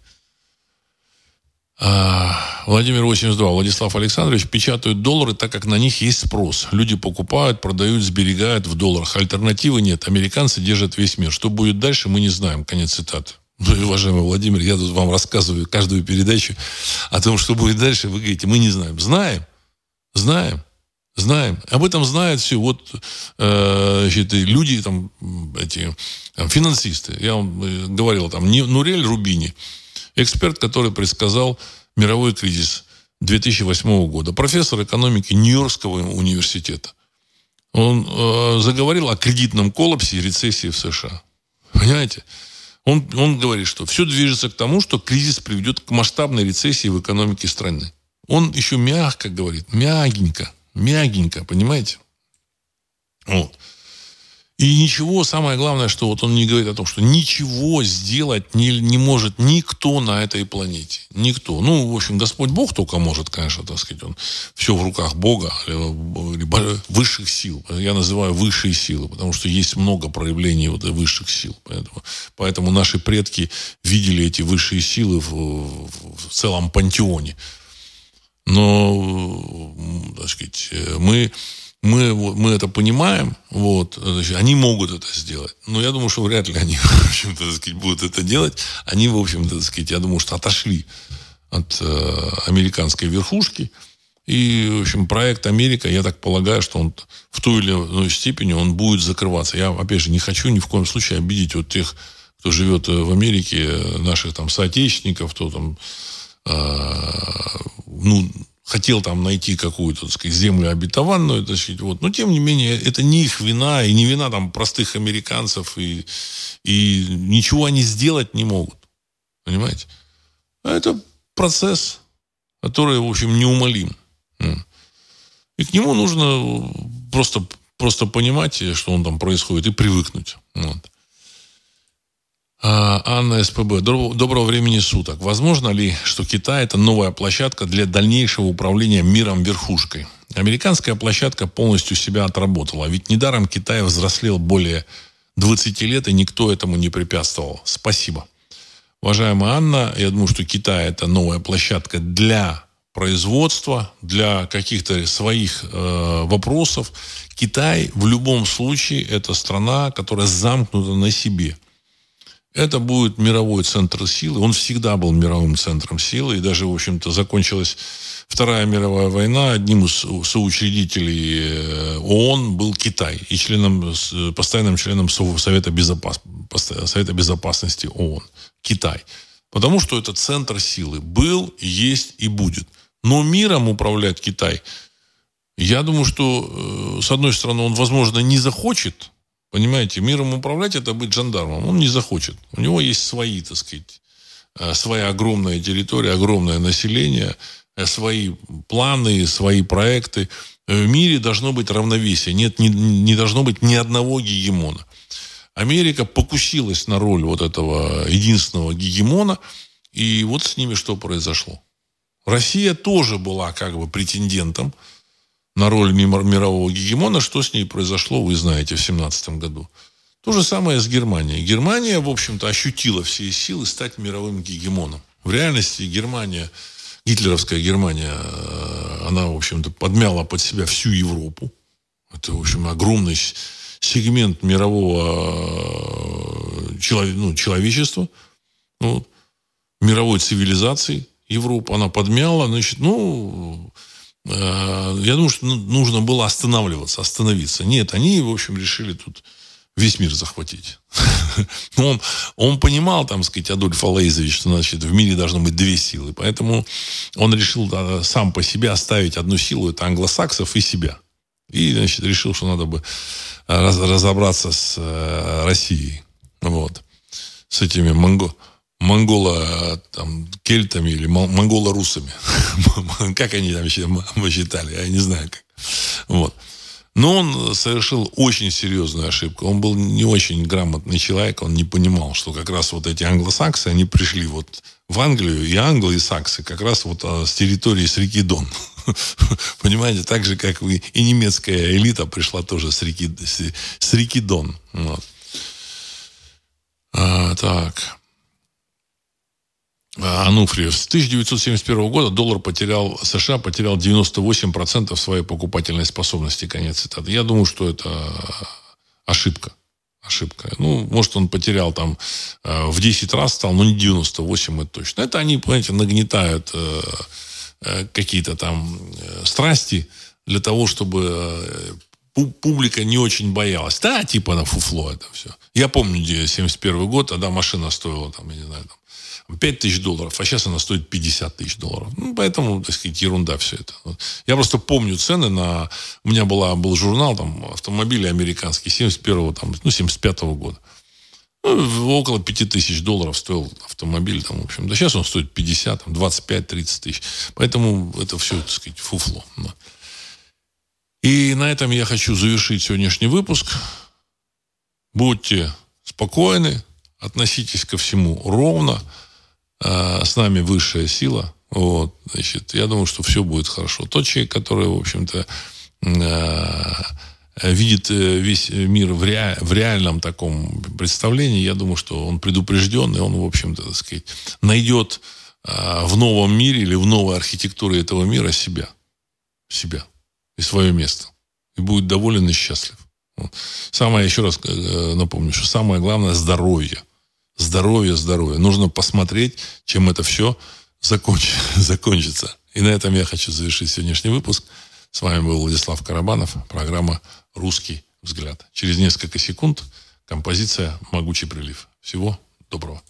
А, Владимир 82, Владислав Александрович печатают доллары, так как на них есть спрос. Люди покупают, продают, сберегают в долларах. Альтернативы нет. Американцы держат весь мир. Что будет дальше, мы не знаем. Конец цитаты. Ну, уважаемый Владимир, я тут вам рассказываю каждую передачу о том, что будет дальше. Вы говорите, мы не знаем. Знаем. Знаем. Знаем. Об этом знают все. Вот э, значит, люди, там, эти там, финансисты. Я вам э, говорил, там, Нурель Рубини – Эксперт, который предсказал мировой кризис 2008 года. Профессор экономики Нью-Йоркского университета. Он э, заговорил о кредитном коллапсе и рецессии в США. Понимаете? Он, он говорит, что все движется к тому, что кризис приведет к масштабной рецессии в экономике страны. Он еще мягко говорит, мягенько, мягенько, понимаете? Вот. И ничего, самое главное, что вот он не говорит о том, что ничего сделать не, не может никто на этой планете. Никто. Ну, в общем, Господь Бог только может, конечно, так сказать, он все в руках Бога, либо высших сил. Я называю высшие силы, потому что есть много проявлений вот высших сил. Поэтому, поэтому наши предки видели эти высшие силы в, в, в целом пантеоне. Но, так сказать, мы мы, мы это понимаем, вот, значит, они могут это сделать. Но я думаю, что вряд ли они, [LAUGHS] в общем-то, будут это делать. Они, в общем-то, так сказать, я думаю, что отошли от э, американской верхушки. И, в общем, проект Америка, я так полагаю, что он в той или иной степени он будет закрываться. Я, опять же, не хочу ни в коем случае обидеть вот тех, кто живет э, в Америке, наших там соотечественников, кто там, э, ну, хотел там найти какую-то, так сказать, землю обетованную, так сказать, вот. Но, тем не менее, это не их вина, и не вина там простых американцев, и, и ничего они сделать не могут. Понимаете? А это процесс, который, в общем, неумолим. И к нему нужно просто, просто понимать, что он там происходит, и привыкнуть. Вот. А, Анна СПБ. Доброго времени суток. Возможно ли, что Китай – это новая площадка для дальнейшего управления миром верхушкой? Американская площадка полностью себя отработала. Ведь недаром Китай взрослел более 20 лет, и никто этому не препятствовал. Спасибо. Уважаемая Анна, я думаю, что Китай – это новая площадка для производства, для каких-то своих э, вопросов. Китай в любом случае это страна, которая замкнута на себе. Это будет мировой центр силы. Он всегда был мировым центром силы. И даже, в общем-то, закончилась Вторая мировая война. Одним из соучредителей э, ООН был Китай. И членом, постоянным членом Совета, Безопас... Совета Безопасности ООН. Китай. Потому что это центр силы. Был, есть и будет. Но миром управлять Китай, я думаю, что, э, с одной стороны, он, возможно, не захочет, Понимаете, миром управлять это быть жандармом. Он не захочет. У него есть свои, так сказать, э, своя огромная территория, огромное население, э, свои планы, свои проекты. В мире должно быть равновесие. Нет, не, не должно быть ни одного гегемона. Америка покусилась на роль вот этого единственного гегемона. И вот с ними что произошло. Россия тоже была как бы претендентом на роль мирового гегемона. Что с ней произошло, вы знаете, в 17 году. То же самое с Германией. Германия, в общем-то, ощутила все силы стать мировым гегемоном. В реальности Германия, гитлеровская Германия, э, она, в общем-то, подмяла под себя всю Европу. Это, в общем, огромный сегмент мирового э, ну, человечества, ну, мировой цивилизации Европы. Она подмяла, значит, ну, я думаю, что ну, нужно было останавливаться, остановиться. Нет, они, в общем, решили тут весь мир захватить. [LAUGHS] он, он понимал, там, сказать, Адольф Алейзович, что, значит, в мире должно быть две силы. Поэтому он решил да, сам по себе оставить одну силу, это англосаксов и себя. И, значит, решил, что надо бы раз, разобраться с э, Россией. Вот. С этими монго, монголо там, кельтами или монголо-русами. [LAUGHS] как они там считали, я не знаю как. Вот. Но он совершил очень серьезную ошибку. Он был не очень грамотный человек, он не понимал, что как раз вот эти англосаксы, они пришли вот в Англию, и англы, и саксы как раз вот а, с территории с реки Дон. [LAUGHS] Понимаете, так же, как и, немецкая элита пришла тоже с реки, с реки Дон. Вот. А, так. Ануфриев. С 1971 года доллар потерял, США потерял 98% своей покупательной способности. Конец цитаты. Я думаю, что это ошибка. Ошибка. Ну, может, он потерял там э, в 10 раз стал, но не 98 это точно. Это они, понимаете, нагнетают э, э, какие-то там страсти для того, чтобы публика не очень боялась. Да, типа на фуфло это все. Я помню, где 71 год, тогда машина стоила, там, я не знаю, там, 5 тысяч долларов, а сейчас она стоит 50 тысяч долларов. Ну, поэтому, так сказать, ерунда все это. Я просто помню цены на... У меня была, был журнал, там, автомобили американские, 71-го, там, ну, 75-го года. Ну, около 5 тысяч долларов стоил автомобиль, там, в общем. Да сейчас он стоит 50, там, 25-30 тысяч. Поэтому это все, так сказать, фуфло. И на этом я хочу завершить сегодняшний выпуск. Будьте спокойны, относитесь ко всему ровно. А, с нами высшая сила. Вот, значит, я думаю, что все будет хорошо. Тот человек, который, в общем-то, а, видит э, весь мир в, ре, в реальном таком представлении, я думаю, что он предупрежденный, он, в общем-то, так сказать, найдет а, в новом мире или в новой архитектуре этого мира себя. Себя. И свое место. И будет доволен и счастлив. Самое, еще раз э, напомню, что самое главное – здоровье. Здоровье, здоровье. Нужно посмотреть, чем это все законч... [LAUGHS] закончится. И на этом я хочу завершить сегодняшний выпуск. С вами был Владислав Карабанов, программа «Русский взгляд». Через несколько секунд композиция «Могучий прилив». Всего доброго.